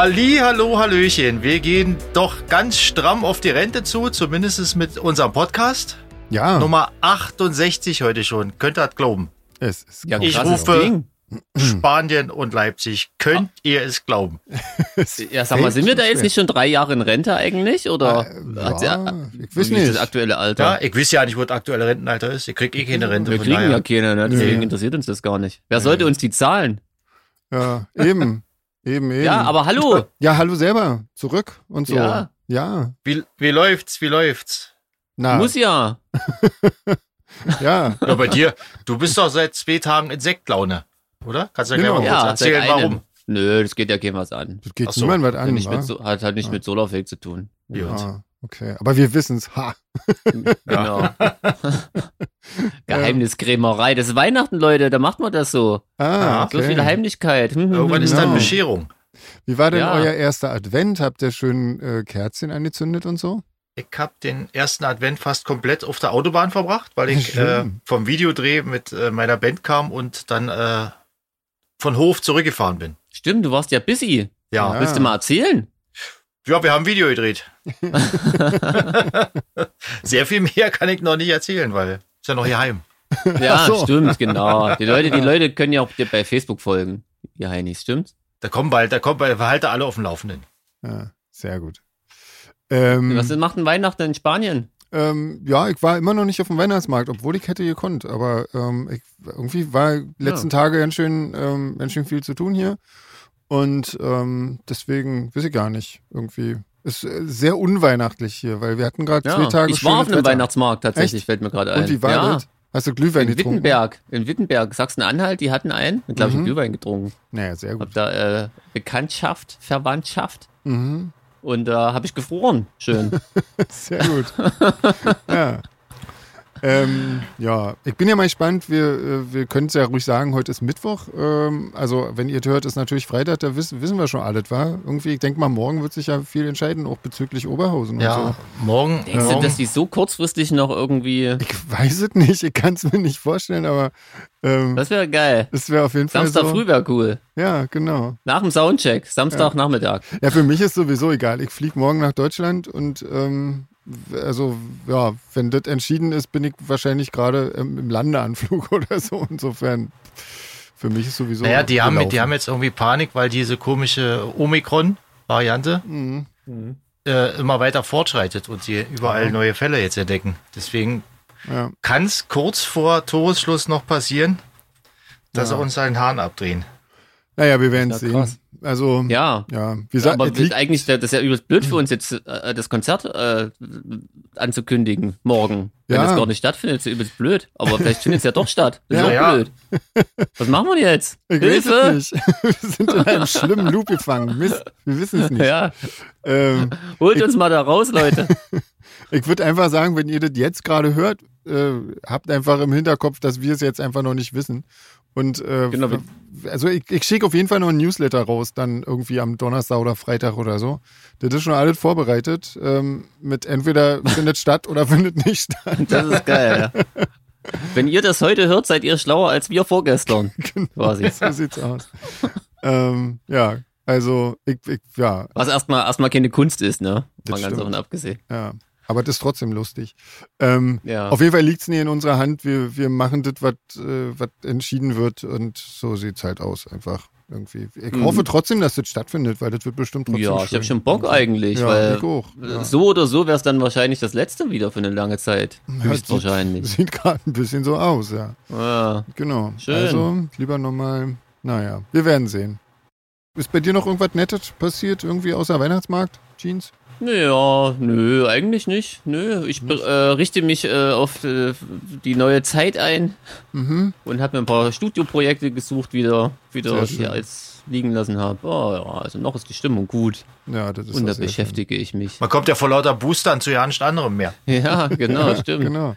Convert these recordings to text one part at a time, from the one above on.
Halli, hallo, hallöchen. Wir gehen doch ganz stramm auf die Rente zu, zumindest mit unserem Podcast. Ja. Nummer 68 heute schon. Könnt ihr das glauben? Es ist Ja, Ich rufe- Ding. Spanien und Leipzig. Könnt ihr es glauben? Ja, sag mal, sind wir da jetzt nicht schon drei Jahre in Rente eigentlich? Oder Äh, ja, sie- ich weiß nicht. das aktuelle Ja, Alter? ich weiß ja nicht, wo das aktuelle Rentenalter ist. Ich krieg eh keine Rente. wir von kriegen daher. ja keine, ne? deswegen Nee. interessiert uns das gar nicht. Wer sollte uns die zahlen? Ja, eben. Eben, eben. Ja, aber hallo. Ja, hallo selber. Zurück und so. Ja. Ja. Wie, wie läuft's? Wie läuft's? Na, Muss ja. ja. Ja, bei dir. Du bist doch seit zwei Tagen Insektlaune, oder? Kannst du ja Genau. gleich mal Ja, kurz erzählen, seit einem. warum? Nö, das geht ja keinem was an. Das geht so. niemand was Hat, an, nicht wa? mit, so, hat halt nicht Ja. mit Solarfake zu tun. Gut. Okay. Aber wir wissen's. Ha. Genau. Geheimniskrämerei. Das ist Weihnachten, Leute, da macht man das so. Ah, okay. So viel Heimlichkeit. Hm, hm, Irgendwann hm. ist Genau. dann Bescherung. Wie war denn Ja. euer erster Advent? Habt ihr schön äh, Kerzchen angezündet und so? Ich habe den ersten Advent fast komplett auf der Autobahn verbracht, weil ich äh, vom Videodreh mit äh, meiner Band kam und dann äh, von Hof zurückgefahren bin. Stimmt, du warst ja busy. Ja, Ja. Willst du mal erzählen? Ja wir haben ein Video gedreht. Sehr viel mehr kann ich noch nicht erzählen, weil ist ja noch hier heim. Ja, so. stimmt, genau. Die Leute, die Leute können ja auch dir bei Facebook folgen. Ihr Heinis, stimmt? Da kommen bald, da kommt bald, wir halten alle auf dem Laufenden. Ja, sehr gut. Ähm, Was macht ein Weihnachten in Spanien? ähm, ja, ich war immer noch nicht auf dem Weihnachtsmarkt, obwohl ich hätte gekonnt. Aber ähm, ich, irgendwie war die letzten Tage ganz schön, ähm, ganz schön viel zu tun hier. Und ähm, deswegen weiß ich gar nicht. Irgendwie ist äh, sehr unweihnachtlich hier, weil wir hatten gerade zwei Ja, Tage ich war auf einem Wetter. Weihnachtsmarkt tatsächlich, Echt? fällt mir gerade ein. Und wie war ja, das? Hast du Glühwein In getrunken? Wittenberg, in Wittenberg, Sachsen-Anhalt, die hatten einen, ich glaube ich, Mhm. hab Glühwein getrunken. Naja, sehr Hab gut. da äh, Bekanntschaft, Verwandtschaft Mhm. und da habe ich gefroren. Schön. Sehr gut. ja. Ähm, ja, ich bin ja mal gespannt. Wir, äh, wir können es ja ruhig sagen, heute ist Mittwoch. Ähm, also, wenn ihr hört, ist natürlich Freitag, da wissen, wissen wir schon alles, war. Irgendwie, ich denke mal, morgen wird sich ja viel entscheiden, auch bezüglich Oberhausen Ja, und morgen, Denkst du, morgen dass die so kurzfristig noch irgendwie. so. Ich weiß es nicht, ich kann es mir nicht vorstellen, aber ähm, Das wäre geil. es wäre auf jeden Fall Samstag so. früh wäre cool. Ja, genau. Nach dem Soundcheck, Samstagnachmittag. Ja, für mich ist sowieso egal. Ich fliege morgen nach Deutschland und ähm, also ja, wenn das entschieden ist, bin ich wahrscheinlich gerade im, Landeanflug oder so. Insofern, für mich ist sowieso. Naja, die haben, die haben jetzt irgendwie Panik, weil diese komische Omikron-Variante Mhm. äh, immer weiter fortschreitet und sie überall neue Fälle jetzt entdecken. Deswegen Ja. kann es kurz vor Toresschluss noch passieren, dass Ja. sie uns einen Hahn abdrehen. Naja, wir werden es Ja, sehen. krass. Also, ja, Ja. wie gesagt, Aber es eigentlich, das ist ja übelst blöd für uns jetzt, äh, das Konzert äh, anzukündigen morgen. Wenn Ja. das gar nicht stattfindet, ist ja übelst blöd. Aber vielleicht findet es ja doch statt. Das ist Ja, auch ja. blöd. Was machen wir jetzt? ich weiß Hilfe! es nicht. wir sind in einem schlimmen Loop gefangen. Mist, wir wissen es nicht. Ja, Ähm, holt uns mal da raus, Leute. ich würde einfach sagen, wenn ihr das jetzt gerade hört, äh, habt einfach im Hinterkopf, dass wir es jetzt einfach noch nicht wissen. Und äh, Genau. also ich, ich schicke auf jeden Fall noch ein Newsletter raus, dann irgendwie am Donnerstag oder Freitag oder so. Das ist schon alles vorbereitet. Ähm, mit entweder findet statt oder findet nicht statt. Das ist geil, ja. Wenn ihr das heute hört, seid ihr schlauer als wir vorgestern. Quasi. So sieht's aus. ähm, ja, also ich, ich ja, Was erstmal erstmal keine Kunst ist, ne? Mal ganz davon abgesehen. ja. Aber das ist trotzdem lustig. Ähm, Ja. Auf jeden Fall liegt's nie in unserer Hand. Wir, wir machen das, was äh, entschieden wird und so sieht's halt aus einfach irgendwie. Ich Mhm. hoffe trotzdem, dass das stattfindet, weil das wird bestimmt trotzdem Ja, schön. ich habe schon Bock eigentlich, Ja, weil ich auch. Ja. so oder so wäre es dann wahrscheinlich das letzte wieder für eine lange Zeit. Höchstwahrscheinlich. Sieht gerade ein bisschen so aus, ja. Ja. Genau. Schön. Also lieber nochmal, naja, wir werden sehen. Ist bei dir noch irgendwas Nettes passiert, irgendwie außer Weihnachtsmarkt, Jeans? Naja, nö, eigentlich nicht. Nö, ich äh, richte mich äh, auf äh, die neue Zeit ein Mhm. und habe mir ein paar Studioprojekte gesucht wieder, wieder schön. ich jetzt liegen lassen habe. Oh ja, also noch ist die Stimmung gut Ja, das ist und da beschäftige ich mich. Man kommt ja vor lauter Boostern zu ja nichts anderem mehr. Ja, genau, schön. stimmt. Genau.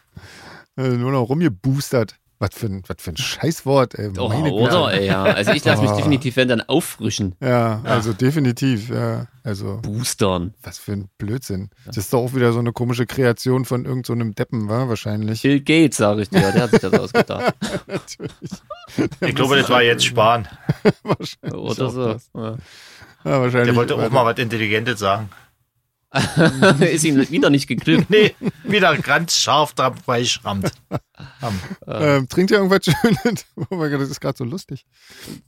Äh, nur noch rumgeboostert. Was für ein, was für ein Scheißwort, ey. Oh, Meine oder? Ey, ja. Also ich lasse mich Oh. definitiv wenn dann auffrischen. Ja, also definitiv, ja. Also, Boostern. was für ein Blödsinn. Das ist doch auch wieder so eine komische Kreation von irgendeinem so Deppen, war wahrscheinlich. Bill Gates, sage ich dir, der hat sich das ausgedacht. Natürlich. Ich glaube, das war jetzt Spahn. Wahrscheinlich Oder so. Ja. Ja, wahrscheinlich. Der wollte auch mal was Intelligentes sagen. ist ihm wieder nicht geglückt. Nee, wieder ganz scharf dran beischrammt. Ähm, trinkt ihr irgendwas Schönes? Oh mein Gott, das ist gerade so lustig.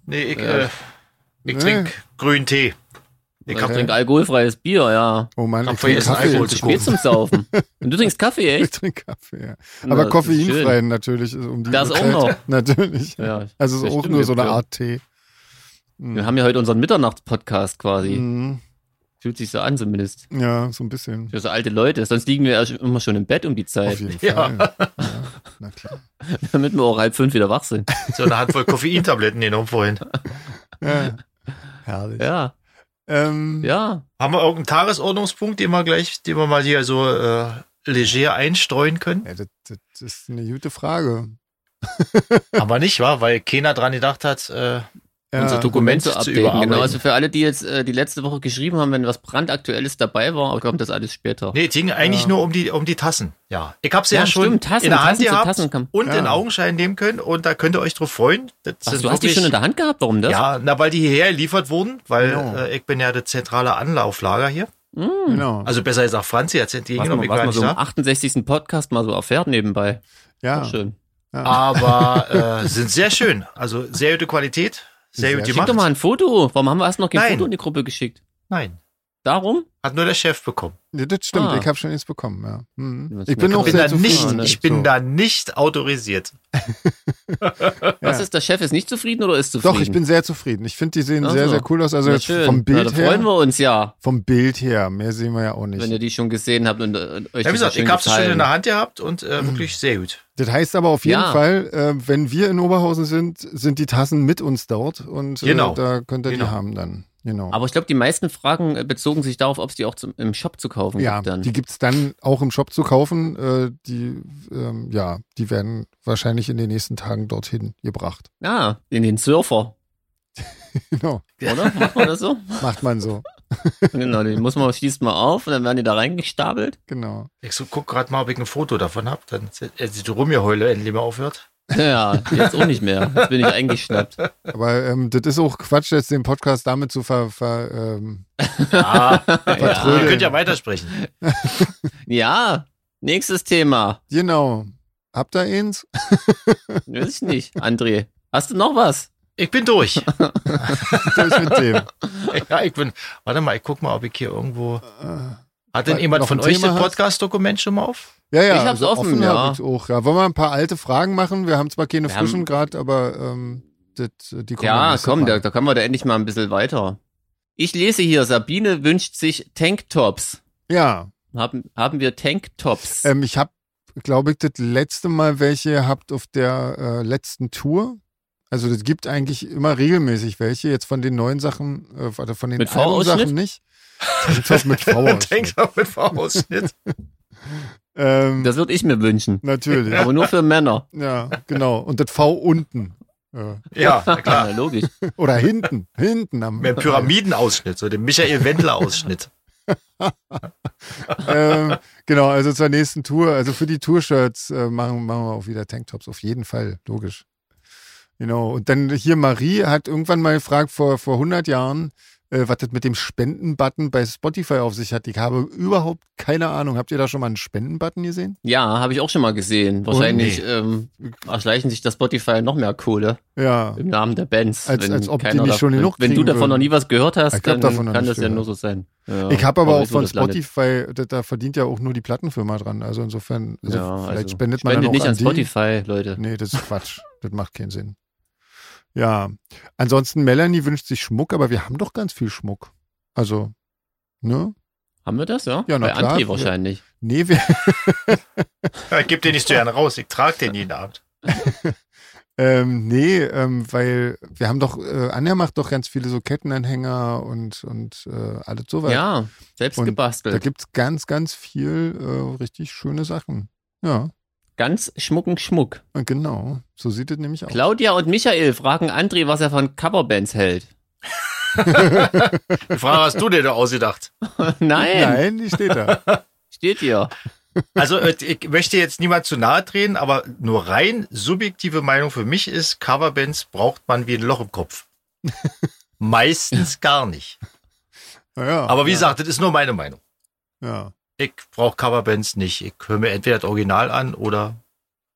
Nee, ich, äh, ich Nee. trink grünen Tee. Ich Ich hab, trinke alkoholfreies Bier, ja. Oh Mann, Hab ich trinke Kaffee. Alkohol Zu spät zum Saufen. Und du trinkst Kaffee, Ich echt? trinke Kaffee, ja. Na, Aber das ist koffeinfrei schön. natürlich. ist Um die Das auch noch. Natürlich. Ja, also es ist auch nur so eine. Art Tee. Wir haben ja heute unseren Mitternachtspodcast quasi. Mhm. Fühlt sich so an zumindest. Ja, so ein bisschen. Für so alte Leute. Sonst liegen wir ja immer schon im Bett um die Auf Zeit, jeden Ja. Fall. Ja, na klar. damit wir auch halb fünf wieder wach sind. so eine Handvoll Koffeintabletten genommen vorhin. Ja. Herrlich. Ja, Ähm, ja. Haben wir irgendeinen Tagesordnungspunkt, den wir gleich, den wir mal hier so äh, leger einstreuen können? ja das, das ist eine gute Frage. Aber nicht, wahr? Weil keiner dran gedacht hat, äh, Ja, Unser Dokument zu zu updaten. Genau, also für alle, die jetzt äh, die letzte Woche geschrieben haben, wenn was brandaktuelles dabei war, aber kommt das alles später. nee, es ging eigentlich Ja. nur um die, um die Tassen. Ja. Ich hab's ja, Ja, schon stimmt, Tassen, in der Hand Tassen gehabt Tassen und Ja. in Augenschein nehmen können und da könnt ihr euch drauf freuen. Das Was, sind du hast die wirklich- schon in der Hand gehabt? Warum das? Ja, na, weil die hierher geliefert wurden, weil Genau. äh, ich bin ja das zentrale Anlauflager hier. Genau. Also besser gesagt, Franzi hat es ich was nicht so im da. 68. Podcast mal so erfährt nebenbei. ja. Schön. Aber äh, sind sehr schön. Also sehr gute Qualität, sehr, Sehr gut schick Schick gemacht. doch mal ein Foto. Warum haben wir erst noch kein Nein. Foto in die Gruppe geschickt? Nein, Darum? hat nur der Chef bekommen. Ja, das stimmt, Ah. ich habe schon eins bekommen, ja. Was Ich bin auch bin, da nicht, ich bin So. da nicht autorisiert. Was ist, der Chef ist nicht zufrieden oder ist zufrieden? Doch, ich bin sehr zufrieden. Ich finde, die sehen Ach sehr, sehr cool aus. Also jetzt schön. vom Bild da freuen her. wir uns ja, Vom Bild her. Mehr sehen wir ja auch nicht. wenn ihr die schon gesehen habt und, äh, euch Ja, wie gesagt, ich hab's schon gefallen. in der Hand gehabt und Mhm. äh, wirklich sehr gut. Das heißt aber auf jeden Ja. Fall, äh, wenn wir in Oberhausen sind, sind die Tassen mit uns dort und Genau. äh, da könnt ihr Genau. die haben dann. Genau. Aber ich glaube, die meisten Fragen äh, bezogen sich darauf, ob es die auch zum, im Shop zu kaufen ja, gibt dann. die gibt's dann auch im Shop zu kaufen. Äh, die, ähm, ja, die werden wahrscheinlich in den nächsten Tagen dorthin gebracht. ah, in den Surfer, Genau, oder? Macht man das so? macht man so. genau, den muss man, schließt mal auf und dann werden die da reingestapelt. Genau. Ich so, guck gerade mal, ob ich ein Foto davon hab. Dann äh, die Rumgeheule endlich mal aufhört. Ja, jetzt auch nicht mehr. Jetzt bin ich eingeschnappt. Aber ähm, das ist auch Quatsch, jetzt den Podcast damit zu ver, ver ähm, Ja, ihr vertrödeln. könnt ja weitersprechen. Ja, nächstes Thema. Genau. Habt ihr eins? Weiß ich nicht. André, hast du noch was? Ich bin durch. Durch mit dem. ja, ich bin. Warte mal, ich guck mal, ob ich hier irgendwo. Hat denn jemand von euch das? Podcast-Dokument schon mal auf? Ja, ja. Ich hab's offen, ja. hab auch. Ja, wollen wir ein paar alte Fragen machen? Wir haben zwar keine Wir frischen gerade, aber ähm, das, die kommen Ja, komm, da, da kommen wir da endlich mal ein bisschen weiter. Ich lese hier, Sabine wünscht sich Tanktops. Ja, Haben, haben wir Tanktops? ähm, ich habe, glaube ich, das letzte Mal welche gehabt auf der äh, letzten Tour. Also das gibt eigentlich immer regelmäßig welche. Jetzt von den neuen Sachen, äh, warte, von den alten? Sachen nicht. Tanktop mit V-Ausschnitt. Tanktop mit V-Ausschnitt. Ähm, das würde ich mir wünschen. natürlich. Aber nur für Männer. Ja, genau. Und das V unten. Ja, Ja, klar. logisch. Oder hinten. Hinten am Mehr Pyramidenausschnitt, so den Michael Wendler-Ausschnitt. ähm, genau, also zur nächsten Tour, also für die Tour-Shirts äh, machen, machen wir auch wieder Tanktops, auf jeden Fall, logisch. Genau, und dann hier Marie hat irgendwann mal gefragt, vor, vor 100 Jahren, äh, was das mit dem Spenden-Button bei Spotify auf sich hat. Ich habe überhaupt keine Ahnung. Habt ihr da schon mal einen Spenden-Button gesehen? Ja, habe ich auch schon mal gesehen. Wahrscheinlich nee. ähm, erschleichen sich das Spotify noch mehr Kohle Ja. im Namen der Bands. Als- wenn als ob die nicht schon genug Wenn du davon würden. noch nie was gehört hast, dann kann das ja nur so sein. Ja, Ich habe aber auch von. Spotify, da, da verdient ja auch nur die Plattenfirma dran. Also insofern, also Ja, vielleicht also spendet man dann spendet auch nicht an, an. Spotify, Leute. Nee, das ist Quatsch. das macht keinen Sinn. Ja. Ansonsten, Melanie wünscht sich Schmuck, aber wir haben doch ganz viel Schmuck. Also, ne? Haben wir das, ja? Ja, na Bei klar. André wahrscheinlich. Nee, wir, Ich gebe den nicht so gerne raus, ich trage den jeden Abend. ähm, nee, ähm, weil wir haben doch, äh, Anja macht doch ganz viele so Kettenanhänger und, und äh, alles sowas. Ja, selbst Und Da gebastelt. gibt's ganz, ganz viel äh, richtig schöne Sachen. Ja, Ganz schmucken Schmuck. und genau. So sieht es nämlich aus. Claudia und Michael fragen André, was er von Coverbands hält. Die Frage hast du dir da ausgedacht. Nein, Nein, die steht da. steht hier. Also äh, ich möchte jetzt niemand zu nahe treten, aber nur rein subjektive Meinung für mich ist, Coverbands braucht man wie ein Loch im Kopf. Meistens gar nicht. Ja, Aber wie ja, gesagt, das ist nur meine Meinung. Ja. Ich brauche Coverbands nicht. Ich höre mir entweder das Original an oder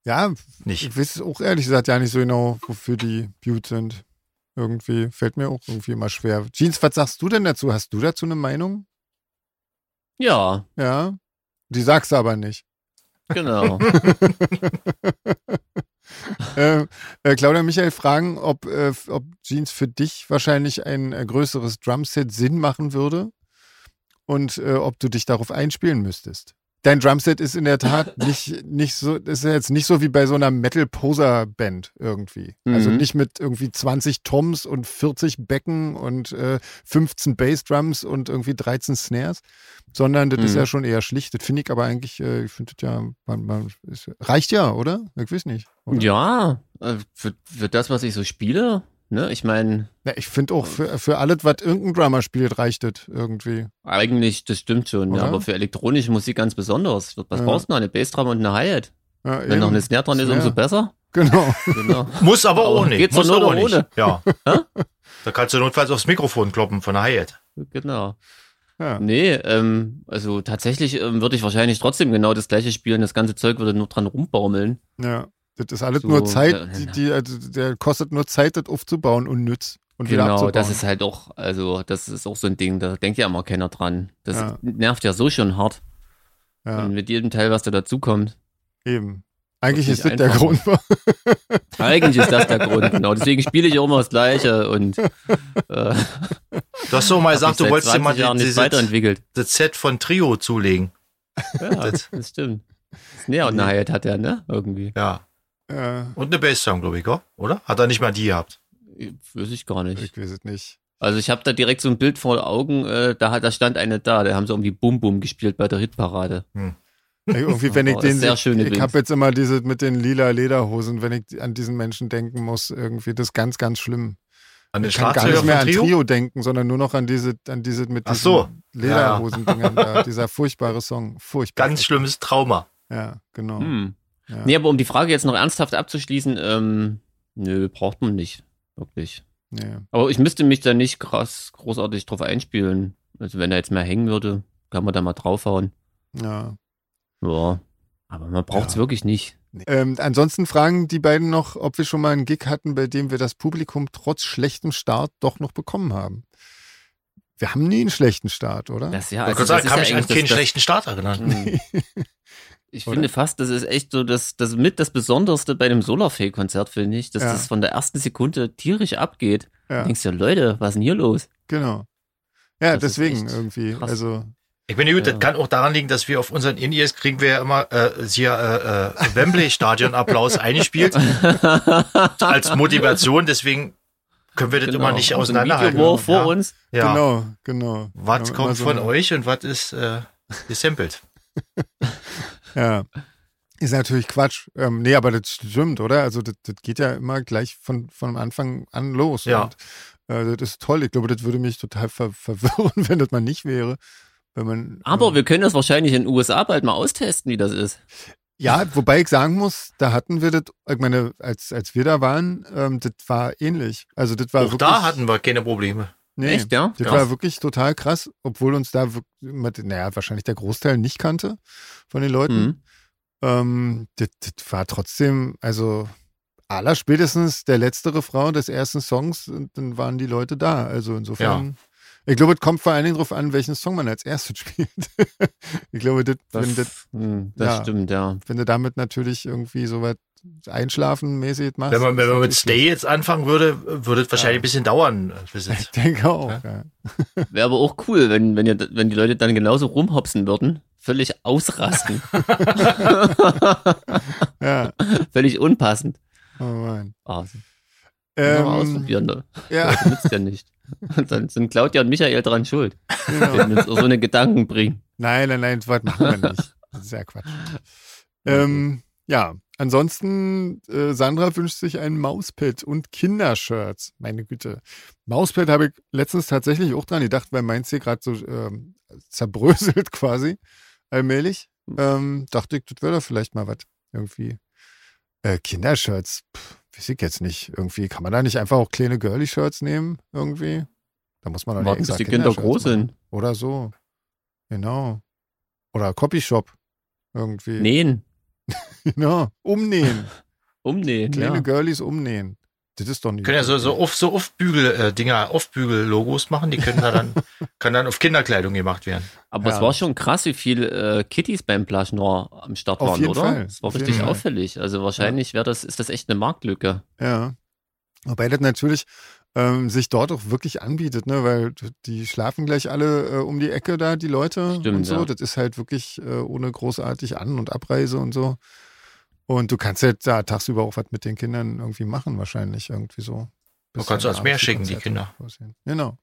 Ja, nicht. ich weiß auch ehrlich gesagt ja nicht so genau, wofür die gut sind. Irgendwie fällt mir auch irgendwie immer schwer. Jeans, was sagst du denn dazu? Hast du dazu eine Meinung? Ja, Ja. Die sagst du aber nicht. genau. äh, äh, Claudia Michael fragen, ob, äh, ob Jeans für dich wahrscheinlich ein äh, größeres Drumset Sinn machen würde und äh, ob du dich darauf einspielen müsstest. Dein Drumset ist in der Tat nicht, nicht so, ist ja jetzt nicht so wie bei so einer Metal-Poser-Band irgendwie. Also Mhm. nicht mit irgendwie 20 Toms und 40 Becken und äh, 15 Bassdrums und irgendwie 13 Snares, sondern das ist Mhm. ja schon eher schlicht. Das finde ich aber eigentlich, äh, ich finde das ja, man, man, ist, reicht ja, oder? Ich weiß nicht. Oder? Ja, äh, für, für das, was ich so spiele, ne? Ich meine, Ja, ich finde auch für, für alles, was irgendein Drummer spielt, reicht das irgendwie. eigentlich, das stimmt schon, ja, aber für elektronische Musik ganz besonders. Was Ja. brauchst du noch? Eine Bassdrum und eine Hi-Hat. Ja, Wenn eben. noch eine Snare dran ist, umso besser. Genau. Genau. Muss aber Aber ohne. geht's Muss aber nicht. ohne? Ja. Da kannst du notfalls aufs Mikrofon kloppen von der Hi-Hat. genau. Ja. Nee, ähm, also tatsächlich ähm, würde ich wahrscheinlich trotzdem genau das gleiche spielen. Das ganze Zeug würde nur dran rumbaumeln. ja. Das ist alles So, nur Zeit, die, die, also der kostet nur Zeit, das aufzubauen und nützt. Und wieder Genau, abzubauen. das ist halt auch, also das ist auch so ein Ding, da denkt ja immer keiner dran. Das Ja. nervt ja so schon hart. ja, Und mit jedem Teil, was da dazukommt. eben. Eigentlich ist das der. Grund. Eigentlich ist das der Grund, genau. Deswegen spiele ich auch immer das Gleiche und äh, Du hast doch mal gesagt, du wolltest dir 20 mal die- nicht dieses, weiterentwickelt. das Set von Trio zulegen. Ja, Das- das stimmt. Snare und eine Hi-Hat hat er, ne? Irgendwie. Ja. Ja, Und eine Bassdrum, glaube ich, oder? Hat er nicht mal die gehabt? Weiß ich gar nicht. ich weiß es nicht. Also ich habe da direkt so ein Bild vor Augen, äh, da, hat, da stand eine da, da haben sie irgendwie Bum Bum gespielt bei der Hitparade. Ey, Irgendwie, wenn ich Oh, den, ich, schön ich habe jetzt immer diese mit den lila Lederhosen, wenn ich an diesen Menschen denken muss, irgendwie, das ist ganz, ganz schlimm. An den Ich kann gar nicht mehr an Trio? Trio denken, sondern nur noch an diese, an diese mit diesen so. Lederhosen-Dingern da, dieser furchtbare Song. Furchtbar. Ganz schlimmes Trauma. Ja, genau. Hm. Ja. Nee, aber um die Frage jetzt noch ernsthaft abzuschließen, ähm, nö, braucht man nicht. Wirklich. Nee. Aber ich müsste mich da nicht krass großartig drauf einspielen. Also wenn er jetzt mehr hängen würde, kann man da mal draufhauen. Ja. Ja. Aber man braucht es Ja. wirklich nicht. Ähm, ansonsten fragen die beiden noch, ob wir schon mal einen Gig hatten, bei dem wir das Publikum trotz schlechtem Start doch noch bekommen haben. Wir haben nie einen schlechten Start, oder? Das ja, Ich also kann sagen, das kann mich ja an eigentlich keinen das, das, schlechten Starter genannt. Hm. Ich Oder? finde fast, das ist echt so das, das mit das Besonderste bei dem Solarfake-Konzert, finde ich, dass Ja. das von der ersten Sekunde tierisch abgeht. Ja. Du denkst ja, Leute, was ist denn hier los? Genau. Ja, Das deswegen irgendwie. krass. Also, Ich bin gut, Ja. das kann auch daran liegen, dass wir auf unseren In-Ears kriegen wir ja immer äh, hier äh, äh, Wembley-Stadion-Applaus eingespielt als Motivation. Deswegen können wir das immer nicht Und so ein auseinanderhalten. Video vor ja. uns. Ja. genau, genau. Was kommt so von eine- euch und was ist äh, gesampelt? Ja. Ist natürlich Quatsch. Ähm, nee, aber das stimmt, oder? Also das, das geht ja immer gleich von, von Anfang an los. Ja. Und, äh, das ist toll. Ich glaube, das würde mich total ver verwirren, wenn das mal nicht wäre. Wenn man, Aber äh, wir können das wahrscheinlich in den USA bald mal austesten, wie das ist. Ja, wobei ich sagen muss, da hatten wir das, ich meine, als, als wir da waren, ähm, das war ähnlich. Also das war Auch wirklich. da hatten wir keine Probleme. Nee, Echt, ja? Das Krass. war wirklich total krass, obwohl uns da naja, wahrscheinlich der Großteil nicht kannte von den Leuten. Mhm. Ähm, das, das war trotzdem, also allerspätestens der letzte Refrain des ersten Songs und dann waren die Leute da. Also insofern, ich glaube, es kommt vor allen Dingen darauf an, welchen Song man als erstes spielt. ich glaube, das, Das, wenn, das, hm, das ja. stimmt, ja. wenn du damit natürlich irgendwie so was einschlafenmäßig machst. Wenn man, wenn man mit Stay jetzt anfangen würde, würde es wahrscheinlich ein bisschen dauern. Ich denke auch, ja. Wäre aber auch cool, wenn, wenn, ihr, wenn die Leute dann genauso rumhopsen würden. Völlig ausrasten. Ja, Völlig unpassend. oh Mann. Ah, ähm, mal Ähm, ausprobieren, ne? ja, Das nützt ja nicht. Dann sind Claudia und Michael dran schuld, genau. wenn uns so eine Gedanken bringen. Nein, nein, nein, das machen wir nicht. Das ist ja Quatsch. Ähm, ja, ansonsten, äh, Sandra wünscht sich ein Mauspad und Kindershirts. Meine Güte. Mauspad habe ich letztens tatsächlich auch dran gedacht, weil meins hier gerade so ähm, zerbröselt quasi, allmählich. Ähm, dachte ich, das wäre doch vielleicht mal was. Irgendwie. Äh, Kindershirts, pff, weiß ich jetzt nicht. Irgendwie, kann man da nicht einfach auch kleine Girly-Shirts nehmen? Irgendwie? Da muss man doch nicht Warten, bis extra die Kinder groß sind. Oder so. Genau. Oder Copyshop. Irgendwie. Nähen. Genau. Umnähen. Umnähen. Kleine Ja. Girlies umnähen. Das ist doch nicht. Können ja so, so auf, so Aufbügel-Dinger, Aufbügel-Logos machen, die können da dann, kann dann auf Kinderkleidung gemacht werden. Aber Ja. es war schon krass, wie viele äh, Kitties beim Plush Noir am Start Auf waren, jeden oder? Fall. Das war Auf jeden richtig Fall. auffällig. Also wahrscheinlich wäre das, ist das echt eine Marktlücke. Ja. Wobei das natürlich ähm, sich dort auch wirklich anbietet, ne? Weil die schlafen gleich alle äh, um die Ecke da, die Leute Stimmt, und so. ja. Das ist halt wirklich äh, ohne großartig An- und Abreise und so. Und du kannst halt da tagsüber auch was mit den Kindern irgendwie machen, wahrscheinlich irgendwie so. Du kannst dann als Meer schicken, die Kinder. Genau.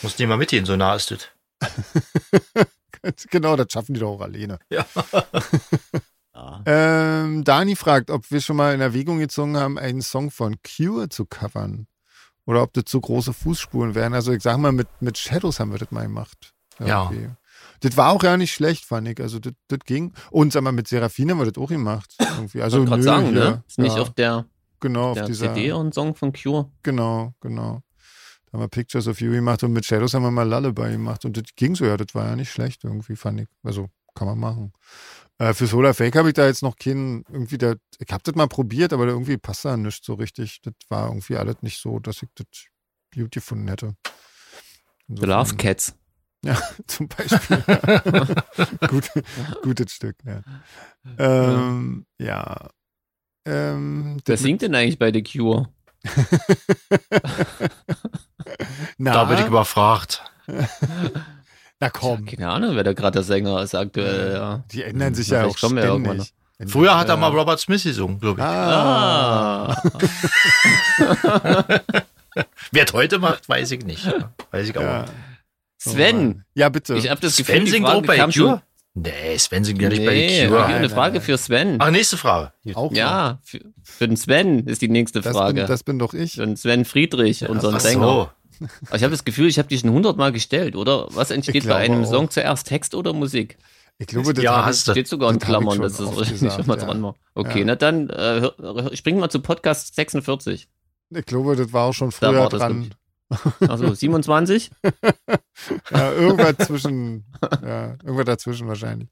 Muss nicht mal mitgehen, so nah ist das. genau, das schaffen die doch auch alleine. Ja. Ja. Ähm, Dani fragt, ob wir schon mal in Erwägung gezogen haben, einen Song von Cure zu covern. Oder ob das so große Fußspuren wären. Also ich sag mal, mit, mit Shadows haben wir das mal gemacht. Ja. Irgendwie. Das war auch ja nicht schlecht, fand ich. Also das, das ging. Und sag mal, mit Serafin haben wir das auch gemacht. Irgendwie. Also Ich wollte nö, gerade sagen, hier. ne? Ist nicht ja, auf der, genau, auf der dieser, CD und Song von Cure. Genau, genau. Da haben wir Pictures of You gemacht und mit Shadows haben wir mal Lullaby gemacht. Und das ging so, ja, das war ja nicht schlecht irgendwie, fand ich. Also kann man machen. Äh, für Solar Fake habe ich da jetzt noch keinen, irgendwie, da, ich habe das mal probiert, aber irgendwie passt da nicht so richtig. Das war irgendwie alles nicht so, dass ich das gut gefunden hätte. The Insofern- Love Cats. Ja, zum Beispiel. Gut, gutes Stück, ja. Ähm, ja. Ähm, Wer das singt denn eigentlich bei The Cure? na, Da bin ich überfragt. Na komm. Keine Ahnung, wer da gerade der Sänger ist aktuell. Ja. Die ändern sich ja auch ja irgendwann ständig. Früher hat er Ja. mal Robert Smith gesungen, glaube ich. Ah, Ah. Wer es heute macht, weiß ich nicht. Weiß ich auch ja. nicht. Sven, Ja, bitte. ich habe das Gefühl, Sven die singt auch bei kam schon. Cure? Nee, Sven singt ja nicht bei Nee, Cure. ich habe eine Frage nein, für Sven. Ach, nächste Frage. auch. Ja, für, für den Sven ist die nächste das, Frage. bin, das bin doch ich. für den Sven Friedrich, unseren Ach Sänger. so. Aber ich habe das Gefühl, ich habe die schon hundertmal gestellt, oder? Was entsteht bei einem auch. Song zuerst, Text oder Musik? Ich glaube, das Ja, hast. Steht sogar in Klammern, das wahrscheinlich gesagt, schon mal ja. dran war. Okay, Ja. na dann äh, springen wir zu Podcast 46. ich glaube, das war auch schon Da früher war das, dran. Also 27? Ja, irgendwas zwischen, ja, irgendwas dazwischen wahrscheinlich.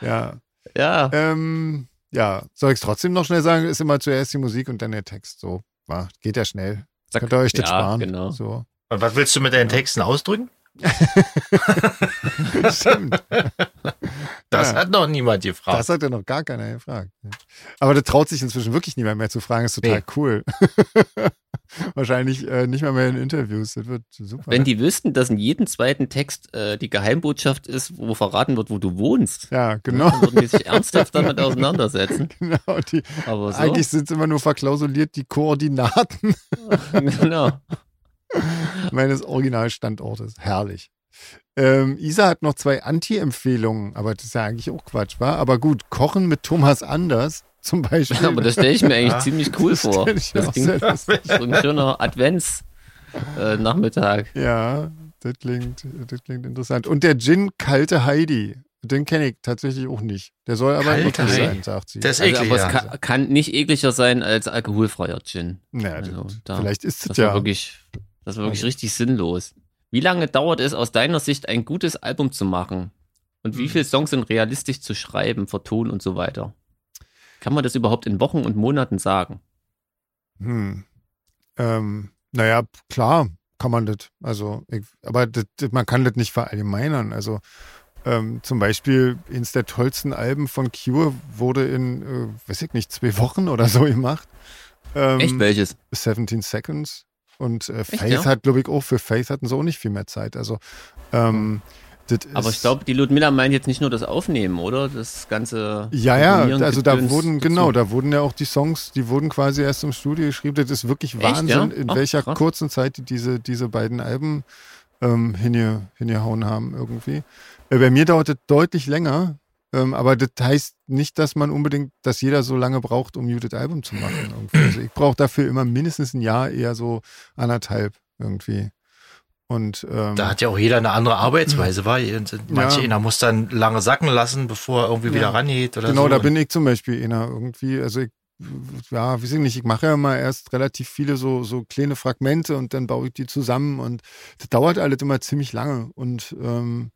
Ja. Ja. Ähm, ja, soll ich es trotzdem noch schnell sagen? Ist immer zuerst die Musik und dann der Text. So, war, geht ja schnell. Zack. Könnt ihr euch das ja, sparen. genau. So. Und was willst du mit deinen Texten ausdrücken? Stimmt. Das Ja. hat noch niemand gefragt. Das hat ja noch gar keiner gefragt. Aber das traut sich inzwischen wirklich niemand mehr zu fragen. ist total Nee. cool. Wahrscheinlich äh, nicht mal mehr in Interviews. Das wird super. Wenn die wüssten, dass in jedem zweiten Text äh, die Geheimbotschaft ist, wo verraten wird, wo du wohnst, ja, genau. dann würden die sich ernsthaft damit auseinandersetzen. genau die, Aber so, Eigentlich sind es immer nur verklausuliert die Koordinaten genau. meines Originalstandortes. Herrlich. Ähm, Isa hat noch zwei Anti-Empfehlungen, aber das ist ja eigentlich auch Quatsch, war. Aber gut, Kochen mit Thomas Anders zum Beispiel. Aber das stelle ich mir eigentlich Ja. ziemlich cool Das vor. Das klingt sehr lustig. so ein schöner Advents-Nachmittag. Ja, das klingt, das klingt interessant. Und der Gin Kalte Heidi, den kenne ich tatsächlich auch nicht. Der soll aber Kalte eklig Heidi. sein, sagt sie. Das ist Also, eklig, aber es ja. kann, kann nicht ekliger sein als alkoholfreier Gin. naja, Also, das, da- vielleicht ist es Das ja. wirklich, das war wirklich Also. richtig sinnlos. Wie lange dauert es aus deiner Sicht, ein gutes Album zu machen? Und wie Hm. viele Songs sind realistisch zu schreiben, vertonen und so weiter? Kann man das überhaupt in Wochen und Monaten sagen? Hm. Ähm, naja, klar kann man das. Also, ich, aber das, das, man kann das nicht verallgemeinern. Also, ähm, zum Beispiel eines der tollsten Alben von Cure wurde in, äh, weiß ich nicht, zwei Wochen oder so gemacht. Ähm, Echt welches? 17 Seconds. Und äh, Faith ja? hat, glaube ich, auch für Faith hatten sie auch nicht viel mehr Zeit. Also, ähm, das Aber ich glaube, die Ludmilla meint jetzt nicht nur das Aufnehmen, oder? Das ganze. Ja, ja, also da wurden, dazu. genau, da wurden ja auch die Songs, die wurden quasi erst im Studio geschrieben. Das ist wirklich Echt, Wahnsinn, ja? in Ach, welcher krass. kurzen Zeit die diese, diese beiden Alben ähm, hinge, hingehauen haben irgendwie. Äh, bei mir dauert es deutlich länger, ähm, aber das heißt nicht, dass man unbedingt, dass jeder so lange braucht, um gutes Album zu machen. Irgendwie. Also ich brauche dafür immer mindestens ein Jahr, eher so anderthalb irgendwie. Und ähm, Da hat ja auch jeder eine andere Arbeitsweise, weil manche Ja. einer muss dann lange sacken lassen, bevor er irgendwie Ja. wieder rangeht oder Genau, so. da bin ich zum Beispiel einer irgendwie, also ich ja, weiß ich nicht, ich mache ja immer erst relativ viele so, so kleine Fragmente und dann baue ich die zusammen und das dauert alles immer ziemlich lange und ähm,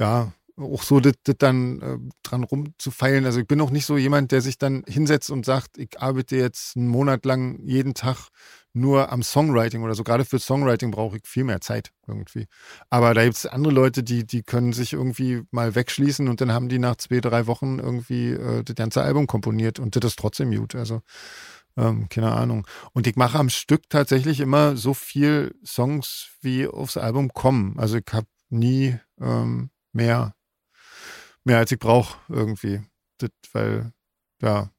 ja, auch so das, das dann äh, dran rumzufeilen. Also ich bin auch nicht so jemand, der sich dann hinsetzt und sagt, ich arbeite jetzt einen Monat lang jeden Tag nur am Songwriting oder so. Gerade für Songwriting brauche ich viel mehr Zeit irgendwie. Aber da gibt es andere Leute, die, die können sich irgendwie mal wegschließen und dann haben die nach zwei, drei Wochen irgendwie äh, das ganze Album komponiert und das ist trotzdem gut. Also ähm, keine Ahnung. Und ich mache am Stück tatsächlich immer so viel Songs, wie aufs Album kommen. Also ich habe nie ähm, mehr, mehr als ich brauche irgendwie. Das, weil, ja,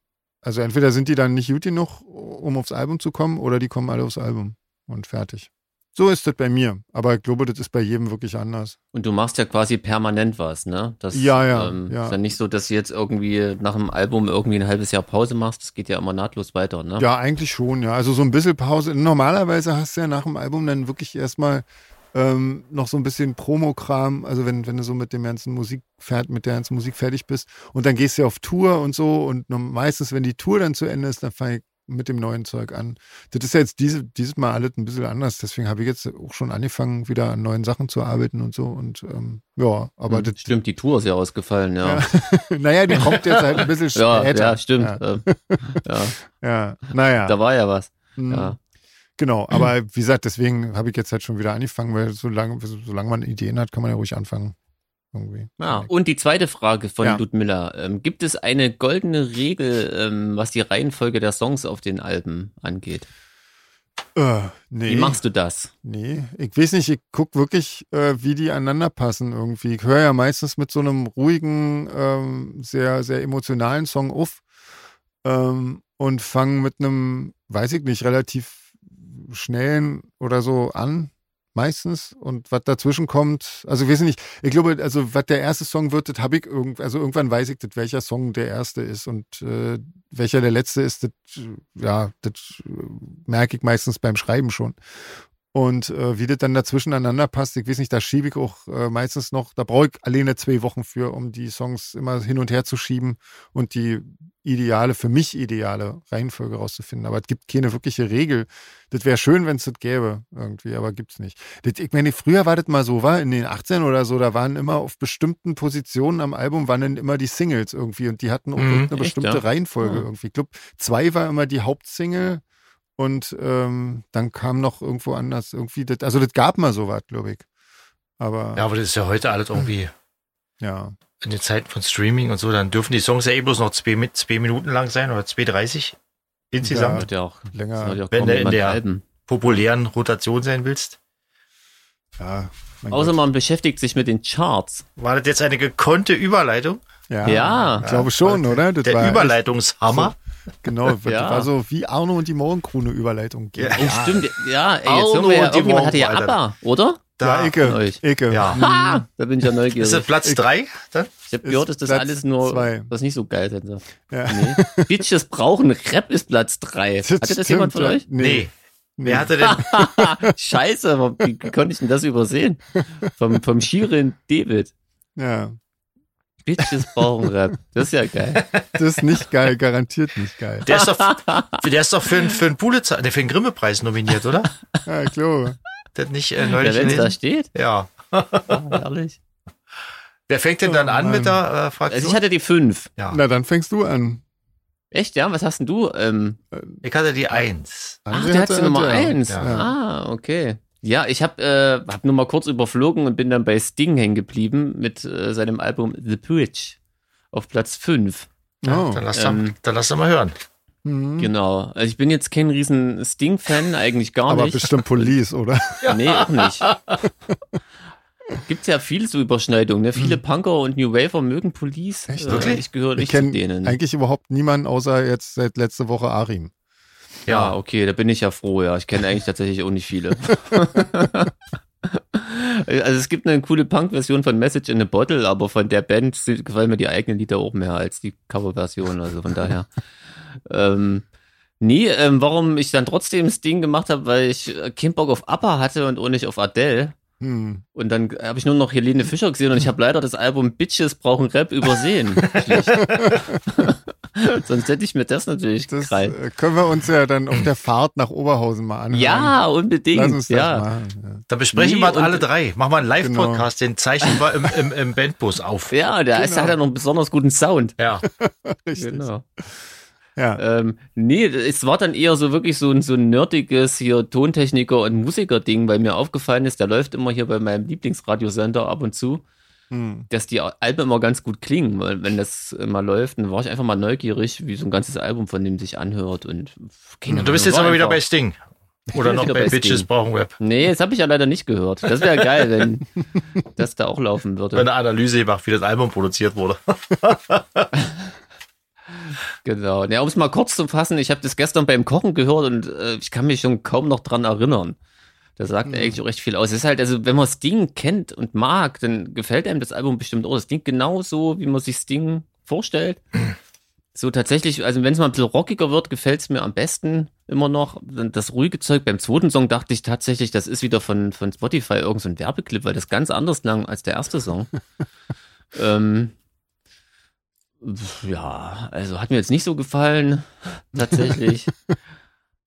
also entweder sind die dann nicht gut genug, um aufs Album zu kommen, oder die kommen alle aufs Album und fertig. So ist das bei mir. Aber ich glaube, das ist bei jedem wirklich anders. Und du machst ja quasi permanent was, ne? Das ja, ja, ähm, ja. ist ja nicht so, dass du jetzt irgendwie nach einem Album irgendwie ein halbes Jahr Pause machst. Das geht ja immer nahtlos weiter, ne? Ja, eigentlich schon, ja. Also so ein bisschen Pause. Normalerweise hast du ja nach dem Album dann wirklich erstmal ähm, noch so ein bisschen Promokram, also wenn, wenn du so mit dem ganzen Musik mit der ganzen Musik fertig bist und dann gehst du auf Tour und so und meistens, wenn die Tour dann zu Ende ist, dann fange ich mit dem neuen Zeug an. Das ist ja jetzt diese, dieses Mal alles ein bisschen anders, deswegen habe ich jetzt auch schon angefangen, wieder an neuen Sachen zu arbeiten und so und ähm, ja, aber Hm, das Stimmt, die Tour ist ja ausgefallen, ja. ja. naja, die kommt jetzt halt ein bisschen Ja, später. ja, stimmt. Ja, Ähm, ja, ja. naja. da war ja was. Mhm. Ja. Genau, aber wie gesagt, deswegen habe ich jetzt halt schon wieder angefangen, weil solange, solange man Ideen hat, kann man ja ruhig anfangen. Irgendwie. Ja, und die zweite Frage von Ja. Ludmilla. Ähm, gibt es eine goldene Regel, ähm, was die Reihenfolge der Songs auf den Alben angeht? Äh, nee. Wie machst du das? Nee, ich weiß nicht, ich guck wirklich, äh, wie die aneinander passen irgendwie. Ich höre ja meistens mit so einem ruhigen, ähm, sehr, sehr emotionalen Song auf ähm, und fange mit einem, weiß ich nicht, relativ schnellen oder so an. Meistens. Und was dazwischen kommt, also ich weiß nicht, ich glaube, also was der erste Song wird, das habe ich irgend, also irgendwann weiß ich, das, welcher Song der erste ist und äh, welcher der letzte ist, das, ja, das äh, merke ich meistens beim Schreiben schon. Und äh, wie das dann dazwischen aneinander passt, ich weiß nicht, da schiebe ich auch äh, meistens noch, da brauche ich alleine zwei Wochen für, um die Songs immer hin und her zu schieben und die ideale, für mich ideale Reihenfolge rauszufinden. Aber es gibt keine wirkliche Regel. Das wäre schön, wenn es das gäbe, irgendwie, aber gibt's nicht. Das, ich meine, früher war das mal so, war in den 18 oder so, da waren immer auf bestimmten Positionen am Album waren dann immer die Singles irgendwie und die hatten auch Mhm. irgendeine Echt, bestimmte ja? Reihenfolge Ah. irgendwie. Ich glaube, zwei war immer die Hauptsingle und ähm, dann kam noch irgendwo anders irgendwie, das, also das gab mal sowas, glaube ich. Aber Ja, aber das ist ja heute alles irgendwie ja. in den Zeiten von Streaming und so, dann dürfen die Songs ja eh bloß noch zwei, mit zwei Minuten lang sein oder 2,30 insgesamt. Wird ja auch, Länger. ja auch Wenn der in der- Alben. Populären Rotation sein willst. Ja, mein Außer Gott. man beschäftigt sich mit den Charts. War das jetzt eine gekonnte Überleitung? ja, Ja. Ich glaube schon, oder? Das Der Überleitungshammer. Genau, das Ja. war so wie Arno und die Morgenkrone Überleitung. Ja. Oh, stimmt. Ja, ey, jetzt Arno hören wir ja, und die irgendjemand hatte ja. ABBA, oder? Ja, Da. Ecke. von euch. Ecke. Ja. Mhm. Ha, da bin ich ja neugierig. Ist das Platz Ich- drei? Dann? ich habe gehört, dass das Platz alles nur, zwei. was nicht so geil sein soll. Ja. Nee. Bitches brauchen Rap ist Platz drei. Das Hatte das stimmt, jemand von ja. euch? Nee. Nee. Wer hatte denn? Scheiße, aber wie, wie konnte ich denn das übersehen? Vom, vom Shirin David. Ja. Bitches brauchen Rap. Das ist ja geil. Das ist nicht geil, garantiert nicht geil. Der ist doch, der ist doch für, einen- für einen Pulitzer, nee, für einen Grimme-Preis nominiert, oder? Ja, glaube. Der hat nicht äh, Ja, neulich wenn es da steht. Ja. Oh, herrlich. Wer fängt denn dann Oh, an mit der äh, Fraktion? Also ich hatte die fünf. ja. Na, dann fängst du an. Echt, ja? Was hast denn du? Ähm, Ich hatte die Eins. ach, der hat die hatte- Nummer ja. eins. Ja. Ah, okay. Ja, ich habe äh, hab nur mal kurz überflogen und bin dann bei Sting hängen geblieben mit äh, seinem Album The Bridge auf Platz fünf. Oh. Dann lass, Ähm, doch, dann lass doch mal hören. Mhm. Genau. Also ich bin jetzt kein riesen Sting-Fan, eigentlich gar Aber nicht. bestimmt Police, oder? Nee, auch nicht. Gibt ja viel so Überschneidungen. Ne? Viele Punker und New Waver mögen Police. Echt? Äh, Wirklich? Ich gehöre Ich nicht zu kenne denen. eigentlich überhaupt niemanden außer jetzt seit letzte Woche Arim. Ja, okay, da bin ich ja froh, ja. Ich kenne eigentlich tatsächlich auch nicht viele. also es gibt eine coole Punk-Version von Message in a Bottle, aber von der Band gefallen mir die eigenen Lieder auch mehr als die Cover-Version, also von daher. ähm, nee, ähm, warum ich dann trotzdem das Ding gemacht habe, weil ich äh, keinen Bock auf ABBA hatte und auch nicht auf Adele. Hm. Und dann habe ich nur noch Helene Fischer gesehen und ich habe leider das Album Bitches brauchen Rap übersehen. Sonst hätte ich mir das natürlich Das gekrallt. äh, können wir uns ja dann auf der Fahrt nach Oberhausen mal anhören. Ja, unbedingt. Lass uns das ja. machen. Da besprechen Nee, wir alle drei. Machen wir einen Live-Podcast, den zeichnen wir im, im, im Bandbus auf. Ja, der ist, Genau. hat ja noch einen besonders guten Sound. Ja. Ja, richtig. Genau. Ja. Ähm, nee, es war dann eher so wirklich so ein, so ein nerdiges hier Tontechniker- und Musiker-Ding, weil mir aufgefallen ist, der läuft immer hier bei meinem Lieblingsradiosender ab und zu, Hm. dass die Alben immer ganz gut klingen, weil wenn das mal läuft, dann war ich einfach mal neugierig, wie so ein ganzes Album von dem sich anhört und keine Du bist jetzt aber wieder bei Sting. Oder noch bei Bitches Sting. brauchen Web. Nee, das habe ich ja leider nicht gehört. Das wäre geil, wenn das da auch laufen Wenn würde. eine Analyse macht, wie das Album produziert wurde. Genau. Ja, um es mal kurz zu fassen, ich habe das gestern beim Kochen gehört und äh, ich kann mich schon kaum noch dran erinnern. Das sagt eigentlich auch recht viel aus. Es ist halt, also wenn man Sting kennt und mag, dann gefällt einem das Album bestimmt auch. Das klingt genauso, wie man sich Sting vorstellt. So tatsächlich, also wenn es mal ein bisschen rockiger wird, gefällt es mir am besten immer noch. Das ruhige Zeug beim zweiten Song dachte ich tatsächlich, das ist wieder von, von Spotify irgend so ein Werbeclip, weil das ganz anders klang als der erste Song. ähm, ja, also hat mir jetzt nicht so gefallen, tatsächlich.